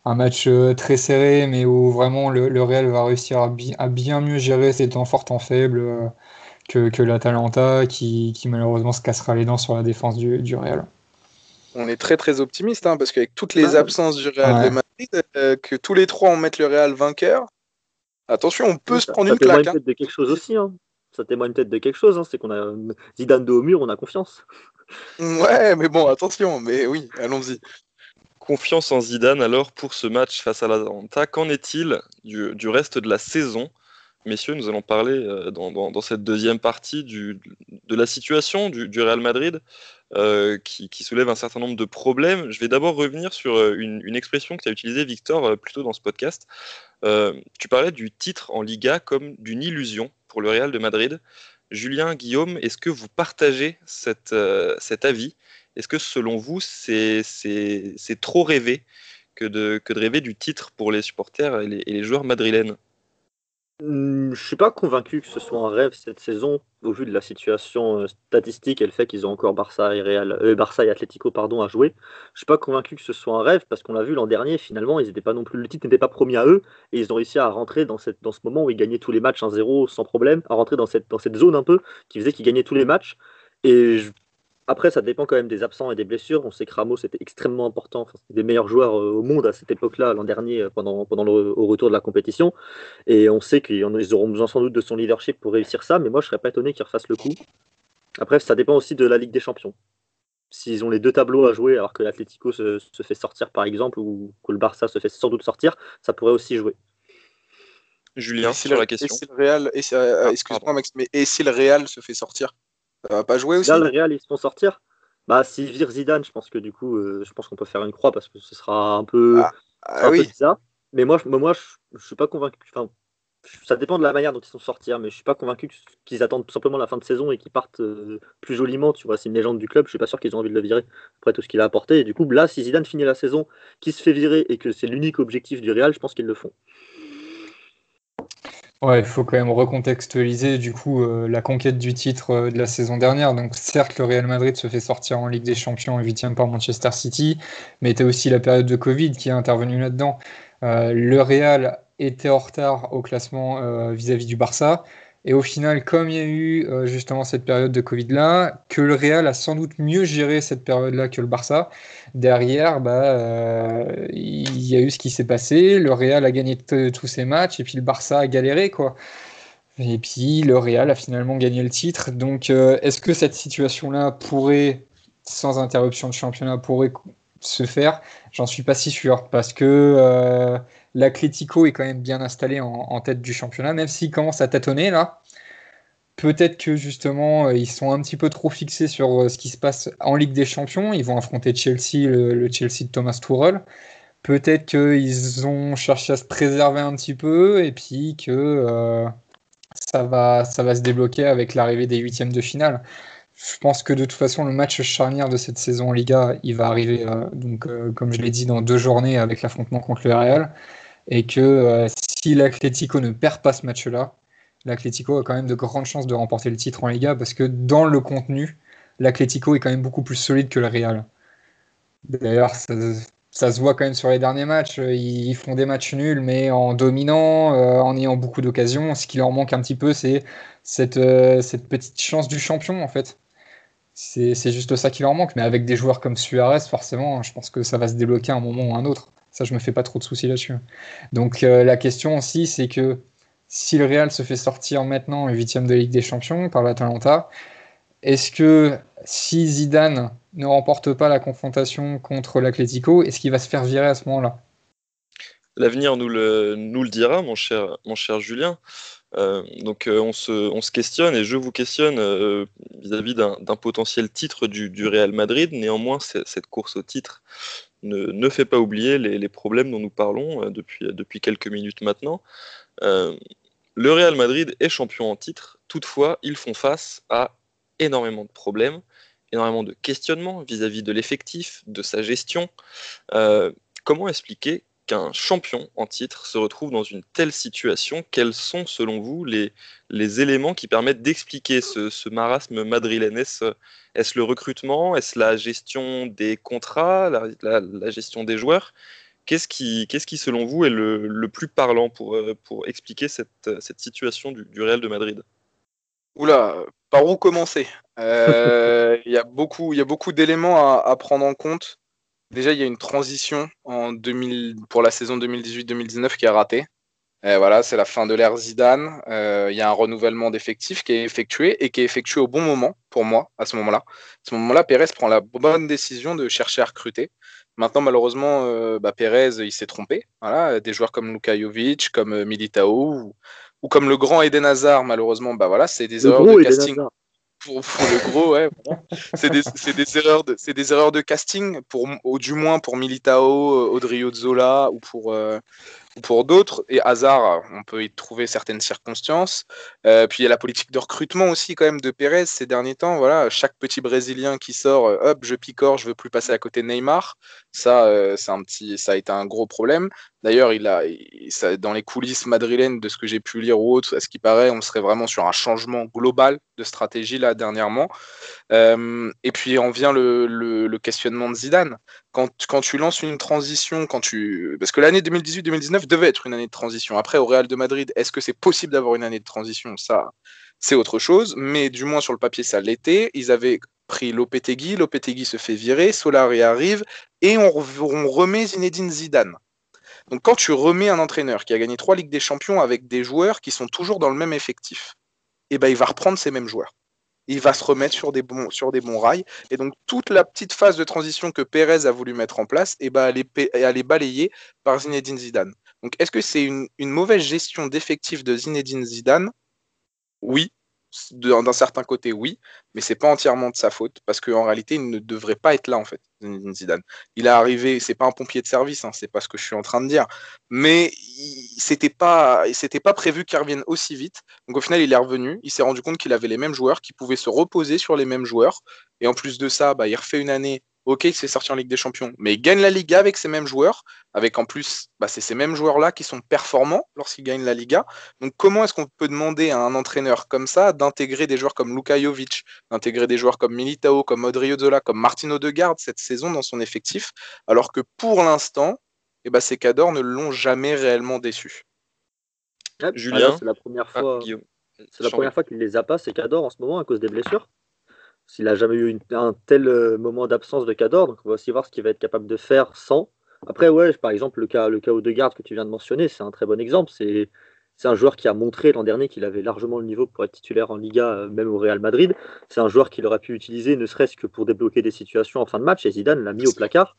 Un match euh, très serré, mais où vraiment le, Real va réussir à, bien mieux gérer ses temps forts, temps faibles euh, que, que l'Atalanta, qui, malheureusement se cassera les dents sur la défense du, Real. On est très très optimiste, hein, parce qu'avec toutes les absences du Real de Madrid, euh, que tous les trois on mette le Real vainqueur, attention, on peut se prendre une claque. Ça témoigne peut-être de quelque chose aussi. Hein. Ça témoigne peut-être de quelque chose, hein, c'est qu'on a Zidane de haut mur, on a confiance. Ouais, mais bon, attention, mais oui, allons-y. Confiance en Zidane alors pour ce match face à l'Atalanta. Qu'en est-il du, reste de la saison Messieurs, nous allons parler euh, dans, cette deuxième partie de la situation du, Real Madrid euh, qui, soulève un certain nombre de problèmes. Je vais d'abord revenir sur euh, une, expression que tu as utilisée, Victor, plus tôt dans ce podcast. tu parlais du titre en Liga comme d'une illusion pour le Real de Madrid. Julien, Guillaume, est-ce que vous partagez cet avis? Est-ce que selon vous, c'est trop rêvé que de, rêver du titre pour les supporters et les joueurs madrilènes? Je suis pas convaincu que ce soit un rêve cette saison, au vu de la situation euh, statistique et le fait qu'ils ont encore Barça et, Real, euh, Barça et Atlético pardon, à jouer. Je suis pas convaincu que ce soit un rêve parce qu'on l'a vu l'an dernier, finalement, ils étaient pas non plus, le titre n'était pas promis à eux et ils ont réussi à rentrer dans, cette, dans ce moment où ils gagnaient tous les matchs 1-0 sans problème, à rentrer dans cette, dans cette zone un peu qui faisait qu'ils gagnaient tous les matchs. Et après, ça dépend quand même des absents et des blessures. On sait que Ramos était extrêmement important. Enfin, c'était des meilleurs joueurs euh, au monde à cette époque-là, l'an dernier, euh, pendant, pendant le au retour de la compétition. Et on sait qu'ils auront besoin sans doute de son leadership pour réussir ça. Mais moi, je ne serais pas étonné qu'ils refassent le coup. Après, ça dépend aussi de la Ligue des Champions. S'ils ont les deux tableaux à jouer, alors que l'Atlético se, se, fait sortir, par exemple, ou que le Barça se fait sans doute sortir, ça pourrait aussi jouer. Julien, sur la question. Et si le Real, euh, ah, excuse-moi Max, mais et si le Real se fait sortir ça va pas jouer aussi Là, le Real, ils se font sortir. Bah, s'ils virent Zidane, je pense que du coup, euh, je pense qu'on peut faire une croix parce que ce sera un peu, ah, ah oui. ça. Mais moi, moi, je, je suis pas convaincu. Enfin, ça dépend de la manière dont ils sont sortis, mais je suis pas convaincu qu'ils attendent tout simplement la fin de saison et qu'ils partent euh, plus joliment. Tu vois, c'est une légende du club. Je suis pas sûr qu'ils ont envie de le virer après tout ce qu'il a apporté. Et du coup, là, si Zidane finit la saison, qui se fait virer et que c'est l'unique objectif du Real, je pense qu'ils le font. Ouais, il faut quand même recontextualiser du coup euh, la conquête du titre euh, de la saison dernière. Donc certes, le Real Madrid se fait sortir en Ligue des Champions et 8 par Manchester City, mais tu aussi la période de Covid qui est intervenue là-dedans. Euh, le Real était en retard au classement vis-à-vis -vis du Barça. Et au final, comme il y a eu euh, justement cette période de Covid-là, que le Real a sans doute mieux géré cette période-là que le Barça, derrière, bah, euh, il y a eu ce qui s'est passé. Le Real a gagné tous ses matchs et puis le Barça a galéré. quoi. Et puis le Real a finalement gagné le titre. Donc euh, est-ce que cette situation-là pourrait, sans interruption de championnat, pourrait se faire? J'en suis pas si sûr parce que l'Atlético est quand même bien installé en, tête du championnat, même s'il commence à tâtonner là. Peut-être que justement euh, ils sont un petit peu trop fixés sur ce qui se passe en Ligue des Champions. Ils vont affronter Chelsea, le, Chelsea de Thomas Tuchel. Peut-être qu'ils ont cherché à se préserver un petit peu et puis que ça va, ça va se débloquer avec l'arrivée des huitièmes de finale. Je pense que de toute façon, le match charnière de cette saison en Liga, il va arriver, euh, donc, euh, comme je l'ai dit, dans deux journées avec l'affrontement contre le Real. Et que euh, si l'Atlético ne perd pas ce match-là, l'Atlético a quand même de grandes chances de remporter le titre en Liga parce que dans le contenu, l'Atlético est quand même beaucoup plus solide que le Real. D'ailleurs, ça se voit quand même sur les derniers matchs. Ils font des matchs nuls, mais en dominant, euh, en ayant beaucoup d'occasions. Ce qui leur manque un petit peu, c'est cette, euh, cette petite chance du champion, en fait. C'est juste ça qui leur manque. Mais avec des joueurs comme Suarez, forcément, je pense que ça va se débloquer à un moment ou un autre. Ça, je me fais pas trop de soucis là-dessus. Donc la question aussi, c'est que si le Real se fait sortir maintenant en huitième de Ligue des Champions par l'Atalanta, est-ce que si Zidane ne remporte pas la confrontation contre l'Atlético, est-ce qu'il va se faire virer à ce moment-là? L'avenir nous le, dira, mon cher, mon cher Julien. Euh, donc euh, on, se, on, se, questionne et je vous questionne euh, vis-à-vis d'un potentiel titre du, Real Madrid. Néanmoins, cette course au titre ne, ne fait pas oublier les, problèmes dont nous parlons depuis, depuis quelques minutes maintenant. le Real Madrid est champion en titre, toutefois, ils font face à énormément de problèmes énormément de questionnements vis-à-vis de l'effectif, de sa gestion. Euh, comment expliquer qu'un champion en titre se retrouve dans une telle situation Quels sont, selon vous, les, les éléments qui permettent d'expliquer ce, marasme madrilène? Est-ce le recrutement? Est-ce la gestion des contrats? La, gestion des joueurs? Qu'est-ce qui, qu'est-ce qui, selon vous, est le, plus parlant pour, euh, pour expliquer cette, cette situation du, du Real de Madrid? Oula, par où commencer? Euh, Il y a beaucoup, beaucoup d'éléments à, prendre en compte. Déjà, il y a une transition en 2000, pour la saison 2018-2019 qui a raté. voilà, c'est la fin de l'ère Zidane. Euh, il y a un renouvellement d'effectifs qui est effectué et qui est effectué au bon moment pour moi à ce moment-là. À ce moment-là, Pérez prend la bonne décision de chercher à recruter. Maintenant, malheureusement, euh, bah, Pérez, il s'est trompé. Voilà, des joueurs comme Luka Jovic, comme Militao, ou comme le grand Eden Hazard, malheureusement, bah voilà, c'est des erreurs de casting. Pour, le gros, ouais, c'est des, des, erreurs de, des erreurs de casting pour, au, du moins pour Militao, Audrey Zola ou pour, euh, pour d'autres. Et hasard, on peut y trouver certaines circonstances. Euh, puis il y a la politique de recrutement aussi quand même de Pérez ces derniers temps. Voilà, chaque petit Brésilien qui sort, euh, hop, je picore, je veux plus passer à côté de Neymar. Ça, euh, un petit, ça a été un gros problème. D'ailleurs, il a, dans les coulisses madrilènes, de ce que j'ai pu lire ou autre, à ce qui paraît, on serait vraiment sur un changement global de stratégie là dernièrement. et puis on vient le, le, questionnement de Zidane. Quand, quand, tu lances une transition, quand tu, parce que l'année 2018-2019 devait être une année de transition. Après, au Real de Madrid, est-ce que c'est possible d'avoir une année de transition? Ça, c'est autre chose. Mais du moins sur le papier, ça l'était. Ils avaient pris Lopetegui, Lopetegui se fait virer, Solari arrive et on, remet Zinedine Zidane. Donc quand tu remets un entraîneur qui a gagné trois Ligues des Champions avec des joueurs qui sont toujours dans le même effectif, et eh ben il va reprendre ces mêmes joueurs il va se remettre sur des bons, rails. Et donc, toute la petite phase de transition que Pérez a voulu mettre en place, eh ben, elle, est, balayée par Zinedine Zidane. Donc, est-ce que c'est une, une mauvaise gestion d'effectifs de Zinedine Zidane? Oui, d'un certain côté, oui, mais c'est pas entièrement de sa faute parce qu'en réalité, il ne devrait pas être là en fait, Zidane. Il est arrivé, c'est pas un pompier de service, hein, c'est pas ce que je suis en train de dire, mais c'était pas, c'était pas prévu qu'il revienne aussi vite. Donc au final, il est revenu, il s'est rendu compte qu'il avait les mêmes joueurs, qu'il pouvait se reposer sur les mêmes joueurs, et en plus de ça, bah, il refait une année ok, il s'est sorti en Ligue des Champions, mais il gagne la Liga avec ces mêmes joueurs, avec en plus, bah, c'est ces mêmes joueurs-là qui sont performants lorsqu'ils gagnent la Liga. Donc comment est-ce qu'on peut demander à un entraîneur comme ça d'intégrer des joueurs comme Luka Jovic, d'intégrer des joueurs comme Militao, comme Odrio Zola, comme Martino Degarde cette saison dans son effectif, alors que pour l'instant, eh bah, ces cadors ne l'ont jamais réellement déçu? Julien, c'est la première ah, fois. c'est la première fois qu'il les a pas, ces cadors en ce moment à cause des blessures? S'il n'a jamais eu un tel euh, moment d'absence de Cador. Donc on va aussi voir ce qu'il va être capable de faire sans. Après, ouais, par exemple, le cas, le cas de garde que tu viens de mentionner, c'est un très bon exemple. C'est C'est un joueur qui a montré l'an dernier qu'il avait largement le niveau pour être titulaire en Liga, euh, même au Real Madrid. C'est un joueur qu'il aurait pu utiliser, ne serait-ce que pour débloquer des situations en fin de match, et Zidane l'a mis au placard.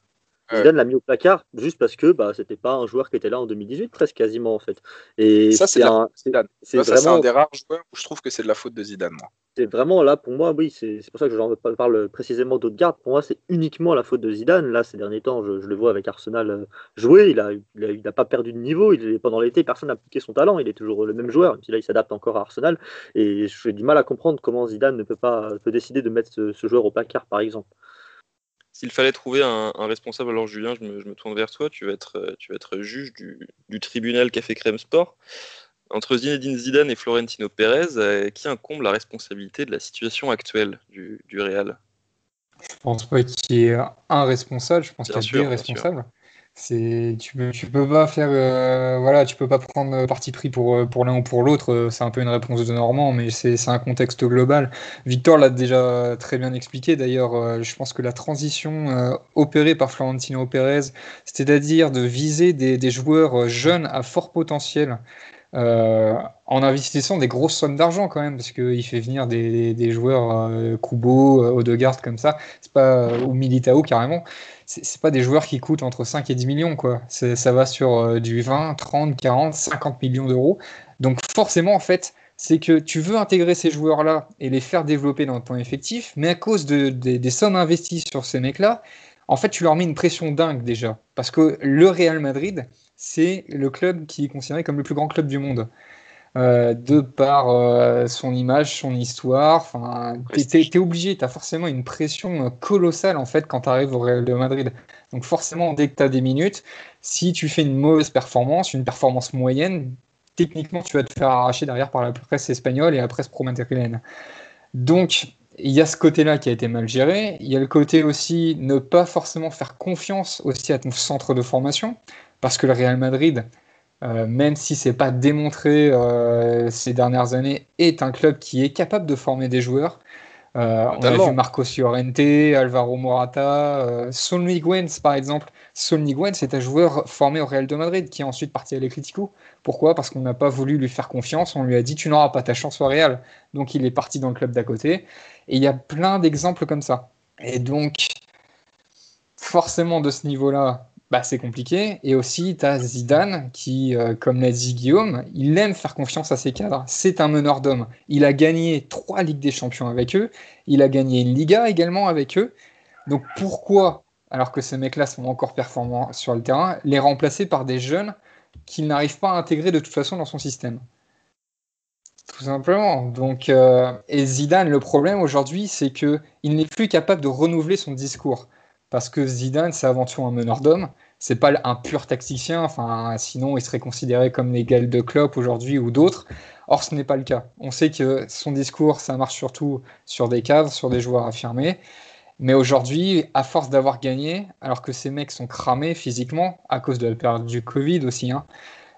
Zidane l'a mis au placard juste parce que bah, c'était pas un joueur qui était là en 2018, presque quasiment en fait. Et ça, c'est un, vraiment... un des rares joueurs où je trouve que c'est de la faute de Zidane. Moi c'est vraiment là, pour moi, oui, c'est pour ça que je parle précisément d'Odegaard. Pour moi, c'est uniquement la faute de Zidane. Là, ces derniers temps, je, le vois avec Arsenal euh, jouer. Il n'a il a, pas perdu de niveau. Il, pendant l'été, personne n'a piqué son talent. Il est toujours le même joueur, même si là, il s'adapte encore à Arsenal. Et j'ai du mal à comprendre comment Zidane ne peut pas peut décider de mettre ce, joueur au placard, par exemple. S'il fallait trouver un, responsable, alors Julien, je me, tourne vers toi. Tu vas être, tu vas être juge du, du tribunal Café Crème Sport entre Zinedine Zidane et Florentino Pérez, euh, qui incombe la responsabilité de la situation actuelle du, Real? Je pense pas qu'il y ait un responsable, je pense qu'il y a deux responsables. C'est tu peux tu peux pas faire euh, voilà tu peux pas prendre parti pris pour euh, pour l'un ou pour l'autre c'est un peu une réponse de Normand mais c'est un contexte global. Victor l'a déjà très bien expliqué d'ailleurs je pense que la transition opérée par Florentino Pérez c'est-à-dire de viser des, des, joueurs jeunes à fort potentiel euh, en investissant des grosses sommes d'argent quand même, parce qu'il fait venir des, des joueurs euh, Kubo, euh, Odegaard comme ça, c'est pas, ou Militao carrément, c'est pas des joueurs qui coûtent entre 5 et 10 millions, quoi. Ça va sur du 20, 30, 40, 50 millions d'euros. Donc forcément, en fait, c'est que tu veux intégrer ces joueurs-là et les faire développer dans ton effectif, mais à cause de, des sommes investies sur ces mecs-là, en fait, tu leur mets une pression dingue déjà. Parce que le Real Madrid, c'est le club qui est considéré comme le plus grand club du monde. Euh, de par euh, son image, son histoire. Enfin, tu es, obligé, tu as forcément une pression colossale en fait quand tu arrives au Real de Madrid. Donc forcément, dès que tu as des minutes, si tu fais une mauvaise performance, une performance moyenne, techniquement, tu vas te faire arracher derrière par la presse espagnole et la presse pro-madrilène. Donc, il y a ce côté-là qui a été mal géré. Il y a le côté aussi ne pas forcément faire confiance aussi à ton centre de formation parce que le Real Madrid, euh, même si c'est pas démontré euh, ces dernières années, est un club qui est capable de former des joueurs. Euh, on a vu Marcos Llorente, Alvaro Morata, Sol Miguens par exemple. Sol Miguens c'est un joueur formé au Real de Madrid qui est ensuite parti à l'Eclitico. Pourquoi? Parce qu'on n'a pas voulu lui faire confiance. On lui a dit tu n'auras pas ta chance au Real. Donc il est parti dans le club d'à côté. Et il y a plein d'exemples comme ça. Et donc forcément de ce niveau-là, bah, c'est compliqué. Et aussi, tu as Zidane qui, euh, comme l'a dit Guillaume, il aime faire confiance à ses cadres. C'est un meneur d'hommes. Il a gagné trois Ligues des Champions avec eux. Il a gagné une Liga également avec eux. Donc pourquoi, alors que ces mecs-là sont encore performants sur le terrain, les remplacer par des jeunes qu'il n'arrive pas à intégrer de toute façon dans son système? Tout simplement. Donc, euh, et Zidane, le problème aujourd'hui, c'est que il n'est plus capable de renouveler son discours parce que Zidane, c'est avant tout un meneur d'hommes c'est pas un pur tacticien, enfin, sinon il serait considéré comme l'égal de Klopp aujourd'hui ou d'autres. Or, ce n'est pas le cas. On sait que son discours, ça marche surtout sur des cadres, sur des joueurs affirmés. Mais aujourd'hui, à force d'avoir gagné, alors que ces mecs sont cramés physiquement, à cause de la période du Covid aussi, hein,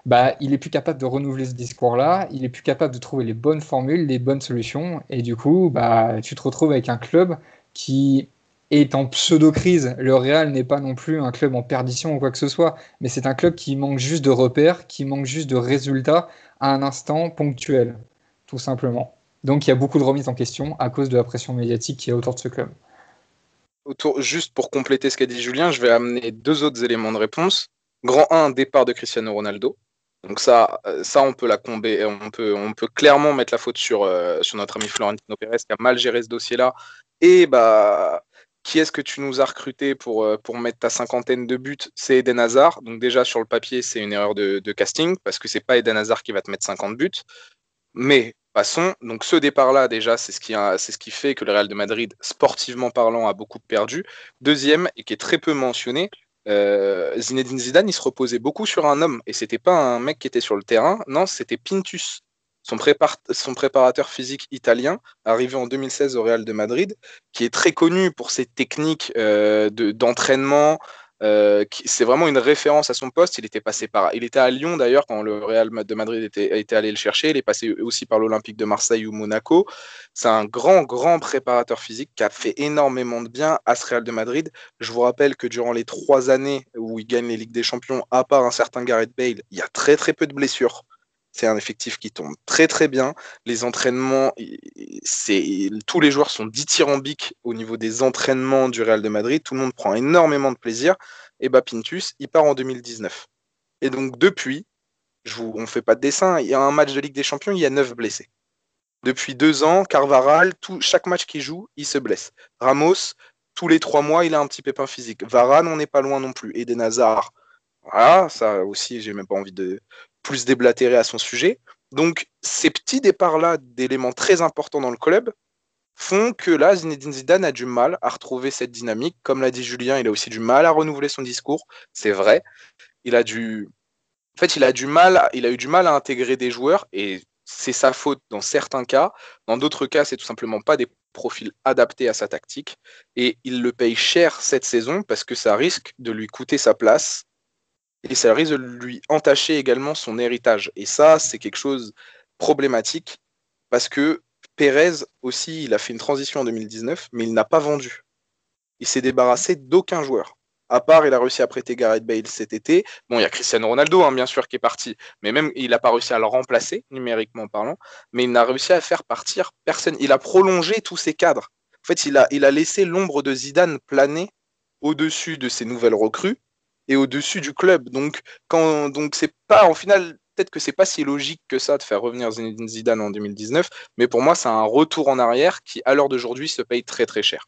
bah, il est plus capable de renouveler ce discours-là, il est plus capable de trouver les bonnes formules, les bonnes solutions, et du coup, bah, tu te retrouves avec un club qui est en pseudo-crise. Le Real n'est pas non plus un club en perdition ou quoi que ce soit, mais c'est un club qui manque juste de repères, qui manque juste de résultats à un instant ponctuel, tout simplement. Donc il y a beaucoup de remises en question à cause de la pression médiatique qui est autour de ce club. Autour, juste pour compléter ce qu'a dit Julien, je vais amener deux autres éléments de réponse. Grand 1, départ de Cristiano Ronaldo. Donc ça, ça on peut la comber, on peut, on peut clairement mettre la faute sur, euh, sur notre ami Florentino Pérez qui a mal géré ce dossier-là. Et bah, qui est-ce que tu nous as recruté pour, euh, pour mettre ta cinquantaine de buts? C'est Eden Hazard. Donc déjà sur le papier, c'est une erreur de, casting parce que c'est pas Eden Hazard qui va te mettre 50 buts. Mais passons. Donc ce départ-là, déjà, c'est ce, qui c'est ce qui fait que le Real de Madrid, sportivement parlant, a beaucoup perdu. Deuxième, et qui est très peu mentionné, euh, Zinedine Zidane, il se reposait beaucoup sur un homme. Et c'était pas un mec qui était sur le terrain. Non, c'était Pintus son, préparateur physique italien, arrivé en 2016 au Real de Madrid, qui est très connu pour ses techniques euh, d'entraînement. Euh, c'est vraiment une référence à son poste. Il était passé par, il était à Lyon d'ailleurs quand le Real de Madrid était, allé le chercher. Il est passé aussi par l'Olympique de Marseille ou Monaco. C'est un grand, grand préparateur physique qui a fait énormément de bien à ce Real de Madrid. Je vous rappelle que durant les trois années où il gagne les Ligues des Champions, à part un certain Gareth Bale, il y a très très peu de blessures C'est un effectif qui tombe très très bien. Les entraînements, c'est tous les joueurs sont dithyrambiques au niveau des entraînements du Real de Madrid. Tout le monde prend énormément de plaisir. Et bah Pintus, il part en 2019. Et donc depuis, je vous, on fait pas de dessin, il y a un match de Ligue des Champions, il y a 9 blessés. Depuis deux ans, Carvaral, tout, chaque match qu'il joue, il se blesse. Ramos, tous les trois mois, il a un petit pépin physique. Varane, on n'est pas loin non plus. Et des Nazars, voilà, ça aussi, j'ai même pas envie de plus déblatérer à son sujet. Donc, ces petits départs-là d'éléments très importants dans le club font que là, Zinedine Zidane a du mal à retrouver cette dynamique. Comme l'a dit Julien, il a aussi du mal à renouveler son discours. C'est vrai. Il a du, en fait, il a du mal, il a eu du mal à intégrer des joueurs et c'est sa faute dans certains cas. Dans d'autres cas, c'est tout simplement pas des profils adaptés à sa tactique et il le paye cher cette saison parce que ça risque de lui coûter sa place et ça risque de lui entacher également son héritage. Et ça, c'est quelque chose problématique parce que Pérez aussi, il a fait une transition en 2019, mais il n'a pas vendu. Il s'est débarrassé d'aucun joueur. À part, il a réussi à prêter Gareth Bale cet été. Bon, il y a Cristiano Ronaldo, hein, bien sûr, qui est parti. Mais même, il n'a pas réussi à le remplacer, numériquement parlant. Mais il n'a réussi à faire partir personne. Il a prolongé tous ses cadres. En fait, il a, il a laissé l'ombre de Zidane planer au-dessus de ses nouvelles recrues et au-dessus du club. Donc, quand, donc c'est pas, en final, peut-être que c'est pas si logique que ça de faire revenir Zinedine Zidane en 2019, mais pour moi, c'est un retour en arrière qui, à l'heure d'aujourd'hui, se paye très très cher.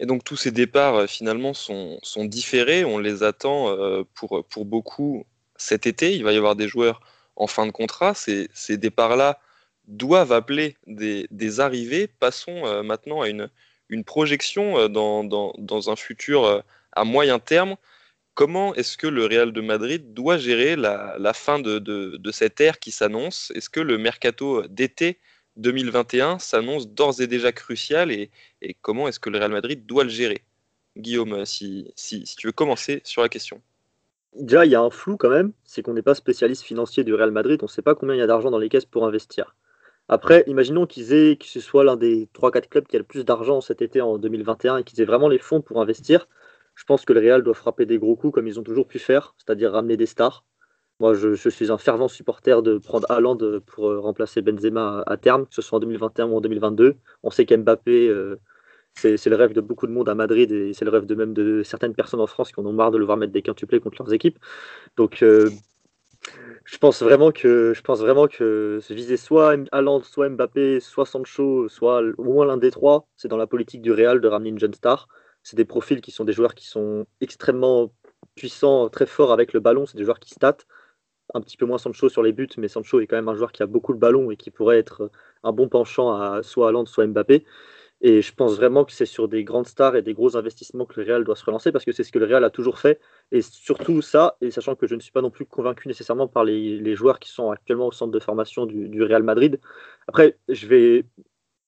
Et donc tous ces départs euh, finalement sont, sont, différés, on les attend euh, pour, pour beaucoup cet été, il va y avoir des joueurs en fin de contrat, ces, ces départs-là doivent appeler des, des arrivées. Passons euh, maintenant à une, une projection dans, dans, dans, un futur à moyen terme. Comment est-ce que le Real de Madrid doit gérer la, fin de, cette ère qui s'annonce? Est-ce que le mercato d'été 2021 s'annonce d'ores et déjà crucial et, comment est-ce que le Real Madrid doit le gérer? Guillaume, si, si, tu veux commencer sur la question. Déjà, il y a un flou quand même, c'est qu'on n'est pas spécialiste financier du Real Madrid, on ne sait pas combien il y a d'argent dans les caisses pour investir. Après, imaginons qu'ils aient, que ce soit l'un des 3-4 clubs qui a le plus d'argent cet été en 2021 et qu'ils aient vraiment les fonds pour investir. Je pense que le Real doit frapper des gros coups comme ils ont toujours pu faire, c'est-à-dire ramener des stars. Moi, je, suis un fervent supporter de prendre Haaland pour euh, remplacer Benzema à, terme, que ce soit en 2021 ou en 2022. On sait qu'Mbappé, euh, c'est le rêve de beaucoup de monde à Madrid et c'est le rêve de même de certaines personnes en France qui en ont marre de le voir mettre des quintuplés contre leurs équipes. Donc, euh, je pense vraiment que je pense vraiment que viser soit Haaland, soit Mbappé, soit Sancho, soit au moins l'un des trois, c'est dans la politique du Real de ramener une jeune star. C'est des profils qui sont des joueurs qui sont extrêmement puissants, très forts avec le ballon. C'est des joueurs qui statent un petit peu moins Sancho sur les buts, mais Sancho est quand même un joueur qui a beaucoup le ballon et qui pourrait être un bon penchant à soit Haaland, soit Mbappé. Et je pense vraiment que c'est sur des grandes stars et des gros investissements que le Real doit se relancer parce que c'est ce que le Real a toujours fait. Et surtout ça, et sachant que je ne suis pas non plus convaincu nécessairement par les, joueurs qui sont actuellement au centre de formation du, Real Madrid. Après, je vais,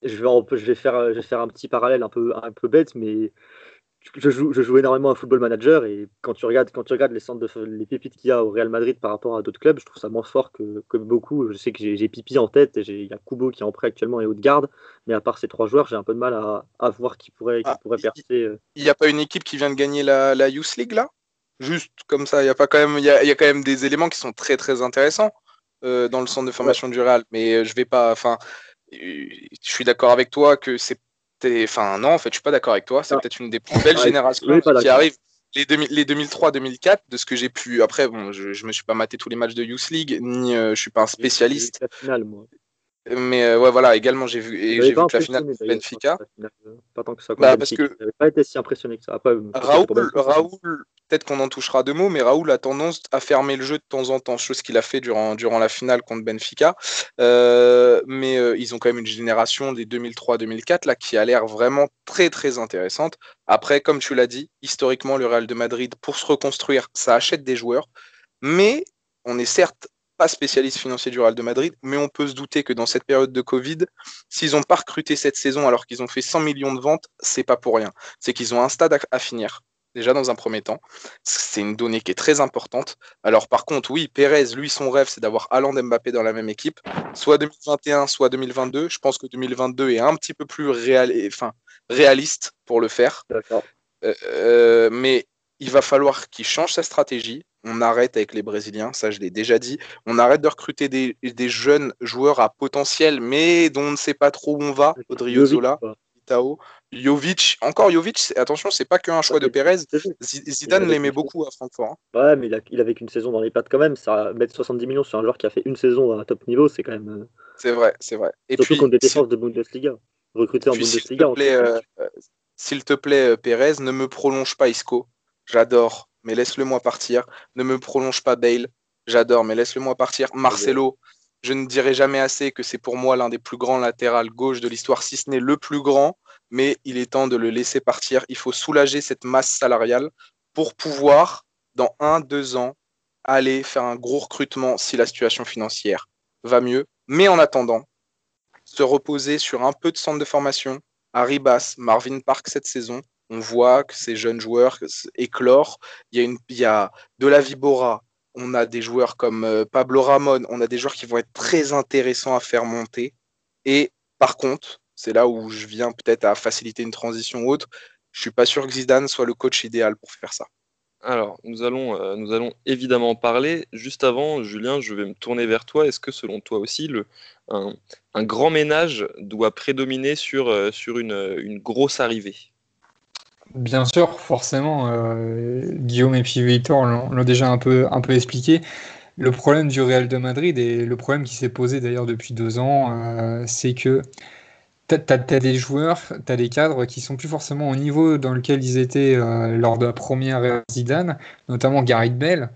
je vais, je vais, faire, je vais faire un petit parallèle un peu, un peu bête, mais je joue, je joue énormément à Football Manager et quand tu regardes, quand tu regardes les centres de, les pépites qu'il y a au Real Madrid par rapport à d'autres clubs, je trouve ça moins fort que, que beaucoup. Je sais que j'ai Pipi en tête, il y a Kubo qui est en prêt actuellement et Haute-Garde, mais à part ces trois joueurs, j'ai un peu de mal à, à voir qui pourrait, qui ah, pourrait percer. Euh. Il n'y a pas une équipe qui vient de gagner la, la Youth League là? Juste comme ça, il y a pas quand même, il y a, y a, quand même des éléments qui sont très très intéressants euh, dans le centre de formation du Real, mais je vais pas, enfin, je suis d'accord avec toi que c'est Enfin, non, en fait, je suis pas d'accord avec toi. C'est peut-être une des plus belles générations qui arrive. Les, les 2003-2004, de ce que j'ai pu. Après, bon, je, je me suis pas maté tous les matchs de Youth League, ni euh, je suis pas un spécialiste. Mais euh, ouais, voilà, également, j'ai vu, et j'ai vu que la finale de Benfica. Pas tant que ça. Bah, parce que. pas été si impressionné que ça. Raoul, Raoul peut-être qu'on en touchera deux mots, mais Raoul a tendance à fermer le jeu de temps en temps, chose qu'il a fait durant, durant la finale contre Benfica. Euh, mais euh, ils ont quand même une génération des 2003-2004 là qui a l'air vraiment très très intéressante. Après, comme tu l'as dit, historiquement, le Real de Madrid, pour se reconstruire, ça achète des joueurs, mais on est certes pas spécialiste financier du Real de Madrid, mais on peut se douter que dans cette période de Covid, s'ils n'ont pas recruté cette saison alors qu'ils ont fait 100 millions de ventes, c'est pas pour rien. C'est qu'ils ont un stade à finir déjà dans un premier temps. C'est une donnée qui est très importante. Alors par contre, oui, Pérez, lui, son rêve, c'est d'avoir Haaland et Mbappé dans la même équipe, soit 2021, soit 2022. Je pense que 2022 est un petit peu plus enfin, réaliste pour le faire. Euh, euh, mais il va falloir qu'il change sa stratégie. On arrête avec les Brésiliens, ça je l'ai déjà dit. On arrête de recruter des, jeunes joueurs à potentiel, mais dont on ne sait pas trop où on va. Odriozola, Itao, Jovic. Encore Jovic, attention, c'est pas qu'un choix de Pérez. Zidane l'aimait beaucoup à Francfort. Hein. Ouais, mais il, a, il avait qu'une saison dans les pattes quand même. Ça, mettre 70 millions sur un joueur qui a fait une saison à top niveau, c'est quand même. Euh, c'est vrai, c'est vrai. Et Surtout puis, contre des défenses de Bundesliga. Recruter en Bundesliga. Euh, euh, s'il te plaît, Pérez, ne me prolonge pas Isco. J'adore mais laisse-le-moi partir. Ne me prolonge pas Bale, j'adore, mais laisse-le-moi partir. Marcelo, je ne dirai jamais assez que c'est pour moi l'un des plus grands latérales gauche de l'histoire, si ce n'est le plus grand, mais il est temps de le laisser partir. Il faut soulager cette masse salariale pour pouvoir, dans un, deux ans, aller faire un gros recrutement si la situation financière va mieux. Mais en attendant, se reposer sur un peu de centre de formation, à Ribas, Marvin Park cette saison, on voit que ces jeunes joueurs éclorent. Il y a, une, de la Vibora, on a des joueurs comme euh, Pablo Ramon, on a des joueurs qui vont être très intéressants à faire monter. Et par contre, c'est là où je viens peut-être à faciliter une transition autre. Je suis pas sûr que Zidane soit le coach idéal pour faire ça. Alors, nous allons, euh, nous allons évidemment parler. Juste avant, Julien, je vais me tourner vers toi. Est-ce que selon toi aussi, un, grand ménage doit prédominer sur, euh, sur une grosse arrivée? Bien sûr, forcément, euh, Guillaume et puis Victor l'ont déjà un peu, expliqué. Le problème du Real de Madrid et le problème qui s'est posé d'ailleurs depuis deux ans, euh, c'est que tu as, des joueurs, tu as des cadres qui sont plus forcément au niveau dans lequel ils étaient euh, lors de la première Zidane, notamment Gareth Bell.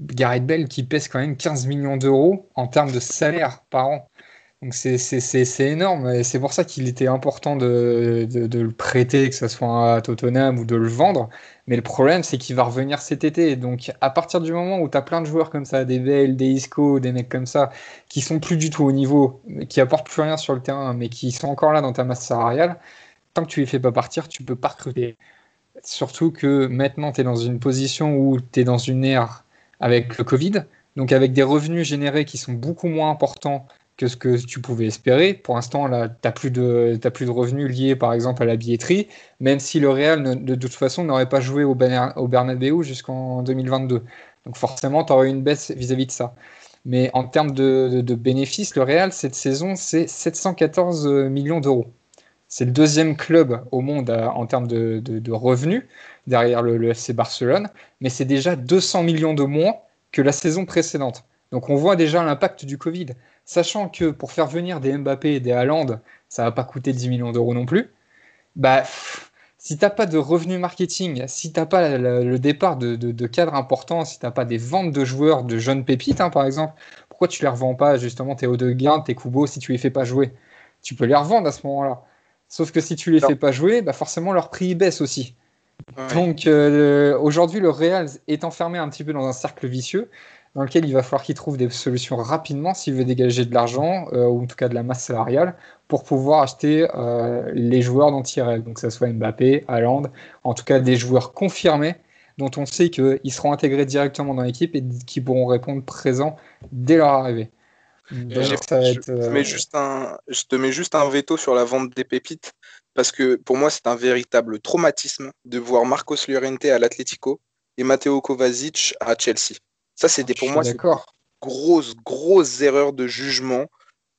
Gareth Bell qui pèse quand même 15 millions d'euros en termes de salaire par an. Donc c'est énorme et c'est pour ça qu'il était important de, de, le prêter, que ce soit à Tottenham ou de le vendre. Mais le problème, c'est qu'il va revenir cet été. Donc à partir du moment où tu as plein de joueurs comme ça, des Bell, des Isco, des mecs comme ça, qui sont plus du tout au niveau, qui apportent plus rien sur le terrain, mais qui sont encore là dans ta masse salariale, tant que tu les fais pas partir, tu peux pas recruter. Surtout que maintenant, tu es dans une position où tu es dans une ère avec le Covid, donc avec des revenus générés qui sont beaucoup moins importants que ce que tu pouvais espérer. Pour l'instant, là, tu n'as plus, de, revenus liés, par exemple, à la billetterie, même si le Real, de, toute façon, n'aurait pas joué au, au Bernabeu jusqu'en 2022. Donc forcément, tu aurais une baisse vis-à-vis de ça. Mais en termes de, bénéfices, le Real, cette saison, c'est 714 millions d'euros. C'est le deuxième club au monde en termes de, revenus, derrière le FC Barcelone, mais c'est déjà 200 millions de moins que la saison précédente. Donc on voit déjà l'impact du Covid. Sachant que pour faire venir des Mbappé et des Haaland, ça va pas coûter 10 millions d'euros non plus, bah, si t'as pas de revenus marketing, si t'as pas le, départ de, cadres importants, si t'as pas des ventes de joueurs, de jeunes pépites, hein, par exemple, pourquoi tu les revends pas justement tes Odegaard, tes Kubo, si tu les fais pas jouer? Tu peux les revendre à ce moment-là. Sauf que si tu les fais pas jouer, bah forcément leur prix baisse aussi. Donc euh, aujourd'hui, le Real est enfermé un petit peu dans un cercle vicieux dans lequel il va falloir qu'il trouve des solutions rapidement s'il veut dégager de l'argent, euh, ou en tout cas de la masse salariale, pour pouvoir acheter euh, les joueurs dont il rêve. Donc que ce soit Mbappé, Haaland, en tout cas des joueurs confirmés dont on sait qu'ils seront intégrés directement dans l'équipe et qui pourront répondre présents dès leur arrivée. je, mets juste un, je te mets juste un veto sur la vente des pépites parce que pour moi c'est un véritable traumatisme de voir Marcos Llorente à l'Atlético et Matteo Kovacic à Chelsea. Ça, c'était pour moi grosse, grosse erreur de jugement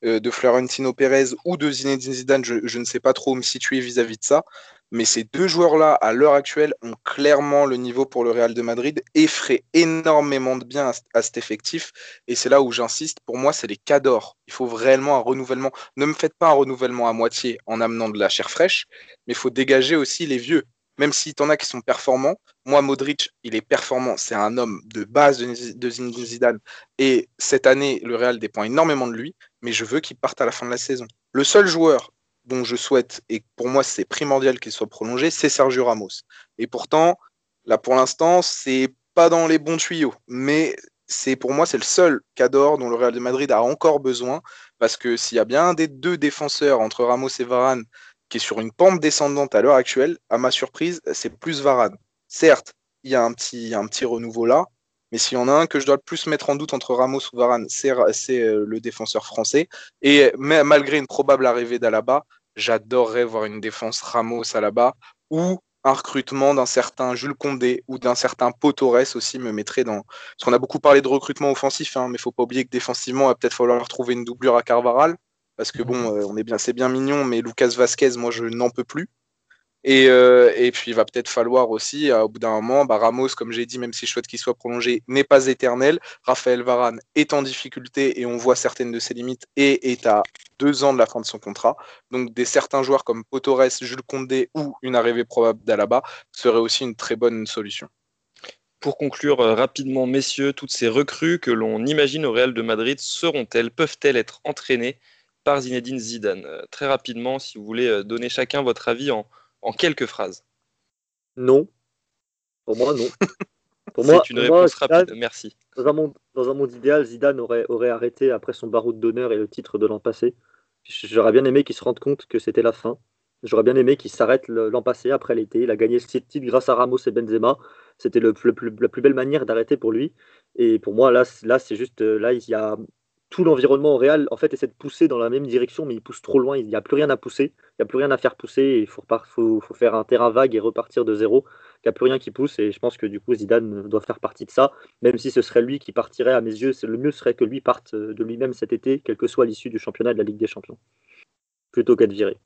euh, de Florentino Pérez ou de Zinedine Zidane. Je, ne sais pas trop où me situer vis-à-vis de ça. Mais ces deux joueurs-là, à l'heure actuelle, ont clairement le niveau pour le Real de Madrid et feraient énormément de bien à, cet effectif. Et c'est là où j'insiste. Pour moi, c'est les cadors. Il faut vraiment un renouvellement. Ne me faites pas un renouvellement à moitié en amenant de la chair fraîche, mais il faut dégager aussi les vieux même si en as qui sont performants. Moi, Modric, il est performant. C'est un homme de base de, Zidane. Et cette année, le Real dépend énormément de lui, mais je veux qu'il parte à la fin de la saison. Le seul joueur dont je souhaite, et pour moi c'est primordial qu'il soit prolongé, c'est Sergio Ramos. Et pourtant, là pour l'instant, c'est pas dans les bons tuyaux, mais c'est pour moi c'est le seul cador dont le Real de Madrid a encore besoin, parce que s'il y a bien des deux défenseurs entre Ramos et Varane qui est sur une pente descendante à l'heure actuelle, à ma surprise, c'est plus Varane. Certes, il y a un petit, renouveau là, mais s'il y en a un que je dois le plus mettre en doute entre Ramos ou Varane, c'est euh, le défenseur français. Et malgré une probable arrivée d'Alaba, j'adorerais voir une défense Ramos Alaba ou un recrutement d'un certain Jules Condé ou d'un certain Potores aussi me mettrait dans. Parce qu'on a beaucoup parlé de recrutement offensif, hein, mais il ne faut pas oublier que défensivement, il va peut-être falloir trouver une doublure à Carvaral. Parce que bon, euh, on est bien, c'est bien mignon, mais Lucas Vasquez, moi, je n'en peux plus. Et, euh, et, puis il va peut-être falloir aussi, au bout d'un moment, bah, Ramos, comme j'ai dit, même si je souhaite qu'il soit prolongé, n'est pas éternel. Raphaël Varane est en difficulté et on voit certaines de ses limites et est à deux ans de la fin de son contrat. Donc des certains joueurs comme Potores, Jules Condé ou une arrivée probable d'Alaba serait aussi une très bonne solution. Pour conclure euh, rapidement, messieurs, toutes ces recrues que l'on imagine au Real de Madrid seront-elles, peuvent-elles être entraînées par Zinedine Zidane euh, Très rapidement, si vous voulez donner chacun votre avis en, en quelques phrases Non. Pour moi, non. C'est une réponse rapide, merci. Dans un, monde, dans un monde idéal, Zidane aurait, aurait arrêté après son baroud d'honneur et le titre de l'an passé. J'aurais bien aimé qu'il se rende compte que c'était la fin. J'aurais bien aimé qu'il s'arrête l'an passé, après l'été. Il a gagné ce titre grâce à Ramos et Benzema. C'était le, la plus belle manière d'arrêter pour lui. Et pour moi, là, là c'est juste. Là, il y a tout l'environnement réel en fait essaie de pousser dans la même direction, mais il pousse trop loin. Il n'y a plus rien à pousser, il n'y a plus rien à faire pousser. Il faut, faire un terrain vague et repartir de zéro. Il n'y a plus rien qui pousse, et je pense que du coup Zidane doit faire partie de ça, même si ce serait lui qui partirait à mes yeux. Le mieux serait que lui parte de lui-même cet été, quelle que soit l'issue du championnat de la Ligue des Champions, plutôt qu'être viré.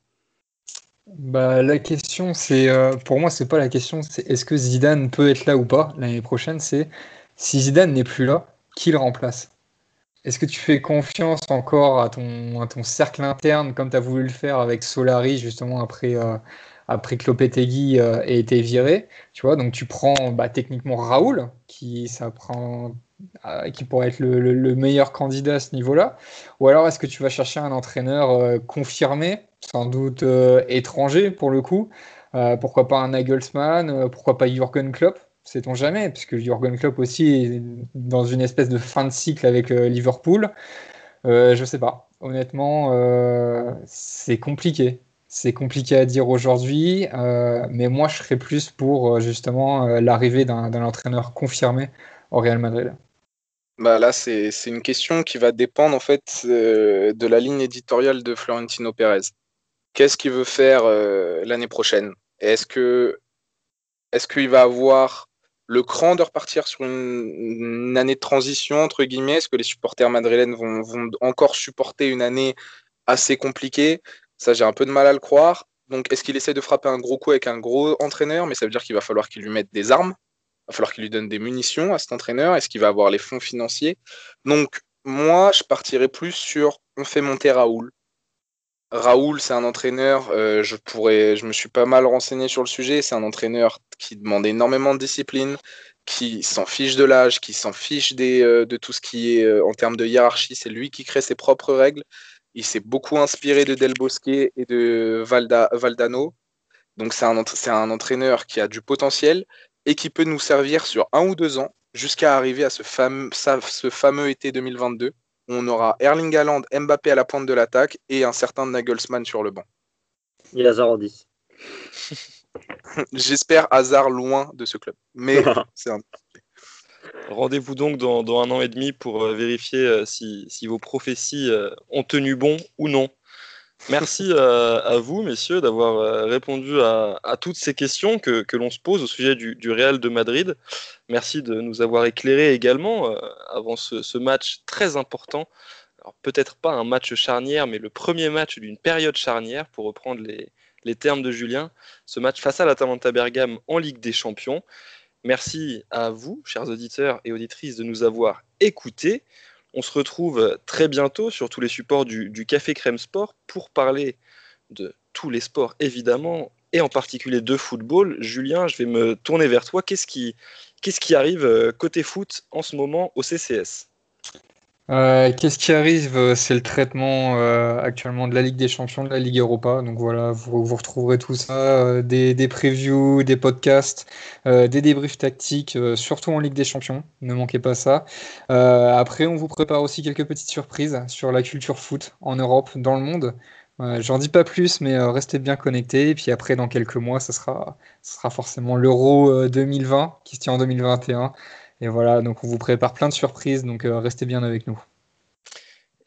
Bah, la question, c'est euh, pour moi, c'est pas la question, c'est est-ce que Zidane peut être là ou pas l'année prochaine. C'est si Zidane n'est plus là, qui le remplace? Est-ce que tu fais confiance encore à ton, cercle interne comme tu as voulu le faire avec Solari justement après, euh, après que Lopetegui euh, ait été viré? Tu vois Donc tu prends bah, techniquement Raoul qui, ça prend, euh, qui pourrait être le, le, meilleur candidat à ce niveau-là. Ou alors est-ce que tu vas chercher un entraîneur confirmé, sans doute étranger pour le coup? Pourquoi pas un Nagelsmann Pourquoi pas Jürgen Klopp? Sait-on jamais, puisque Jurgen Klopp aussi est dans une espèce de fin de cycle avec euh, Liverpool. Euh, je sais pas. Honnêtement, euh, c'est compliqué. C'est compliqué à dire aujourd'hui, euh, mais moi je serais plus pour justement l'arrivée d'un entraîneur confirmé au Real Madrid. Bah là, c'est une question qui va dépendre en fait de la ligne éditoriale de Florentino Pérez. Qu'est-ce qu'il veut faire l'année prochaine? Est-ce que est-ce qu'il va avoir le cran de repartir sur une, année de transition, entre guillemets Est-ce que les supporters madrilènes vont, encore supporter une année assez compliquée? Ça, j'ai un peu de mal à le croire. Donc, est-ce qu'il essaie de frapper un gros coup avec un gros entraîneur? Mais ça veut dire qu'il va falloir qu'il lui mette des armes. Il va falloir qu'il lui donne des munitions à cet entraîneur. Est-ce qu'il va avoir les fonds financiers? Donc, moi, je partirais plus sur on fait monter Raoul. Raoul, c'est un entraîneur, euh, je me suis pas mal renseigné sur le sujet, c'est un entraîneur qui demande énormément de discipline, qui s'en fiche de l'âge, qui s'en fiche euh, de tout ce qui est euh, en termes de hiérarchie, c'est lui qui crée ses propres règles. Il s'est beaucoup inspiré de Del Bosque et de Valdano. Donc c'est un, entraîneur qui a du potentiel et qui peut nous servir sur un ou deux ans jusqu'à arriver à ce fameux été 2022 on aura Erling Haaland, Mbappé à la pointe de l'attaque et un certain Nagelsmann sur le banc. Et Hazard en 10. J'espère Hazard loin de ce club. Mais c'est un... Rendez-vous donc dans, un an et demi pour euh, vérifier euh, si, vos prophéties euh, ont tenu bon ou non. Merci à, vous, messieurs, d'avoir répondu à, toutes ces questions que, l'on se pose au sujet du, Real de Madrid. Merci de nous avoir éclairés également euh, avant ce, match très important. Peut-être pas un match charnière, mais le premier match d'une période charnière, pour reprendre les, termes de Julien. Ce match face à l'Atalanta Bergame en Ligue des Champions. Merci à vous, chers auditeurs et auditrices, de nous avoir écoutés. On se retrouve très bientôt sur tous les supports du, Café Crème Sport pour parler de tous les sports, évidemment, et en particulier de football. Julien, je vais me tourner vers toi. Qu'est-ce qui, Qu'est-ce qui arrive euh, côté foot en ce moment au CCS euh, Qu'est-ce qui arrive euh, C'est le traitement actuellement de la Ligue des Champions, de la Ligue Europa. Donc voilà, vous, vous retrouverez tout ça, des, des, previews, des podcasts, des débriefs tactiques, surtout en Ligue des Champions. Ne manquez pas ça. après, on vous prépare aussi quelques petites surprises sur la culture foot en Europe, dans le monde. J'en dis pas plus, mais euh, restez bien connectés. Et puis après, dans quelques mois, ce sera, sera forcément l'Euro 2020 euh, qui se tient en 2021. Et voilà, donc on vous prépare plein de surprises, donc euh, restez bien avec nous.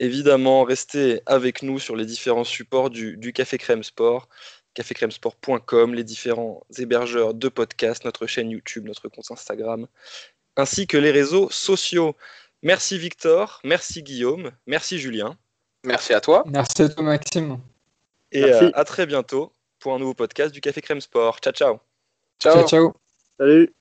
Évidemment, restez avec nous sur les différents supports du, du Café Crème Sport cafécrèmesport.com, les différents hébergeurs de podcasts, notre chaîne YouTube, notre compte Instagram, ainsi que les réseaux sociaux. Merci Victor, merci Guillaume, merci Julien. Merci à toi. Merci à toi Maxime. Et euh, à très bientôt pour un nouveau podcast du Café Crème Sport. Ciao ciao. Ciao ciao. ciao. Salut.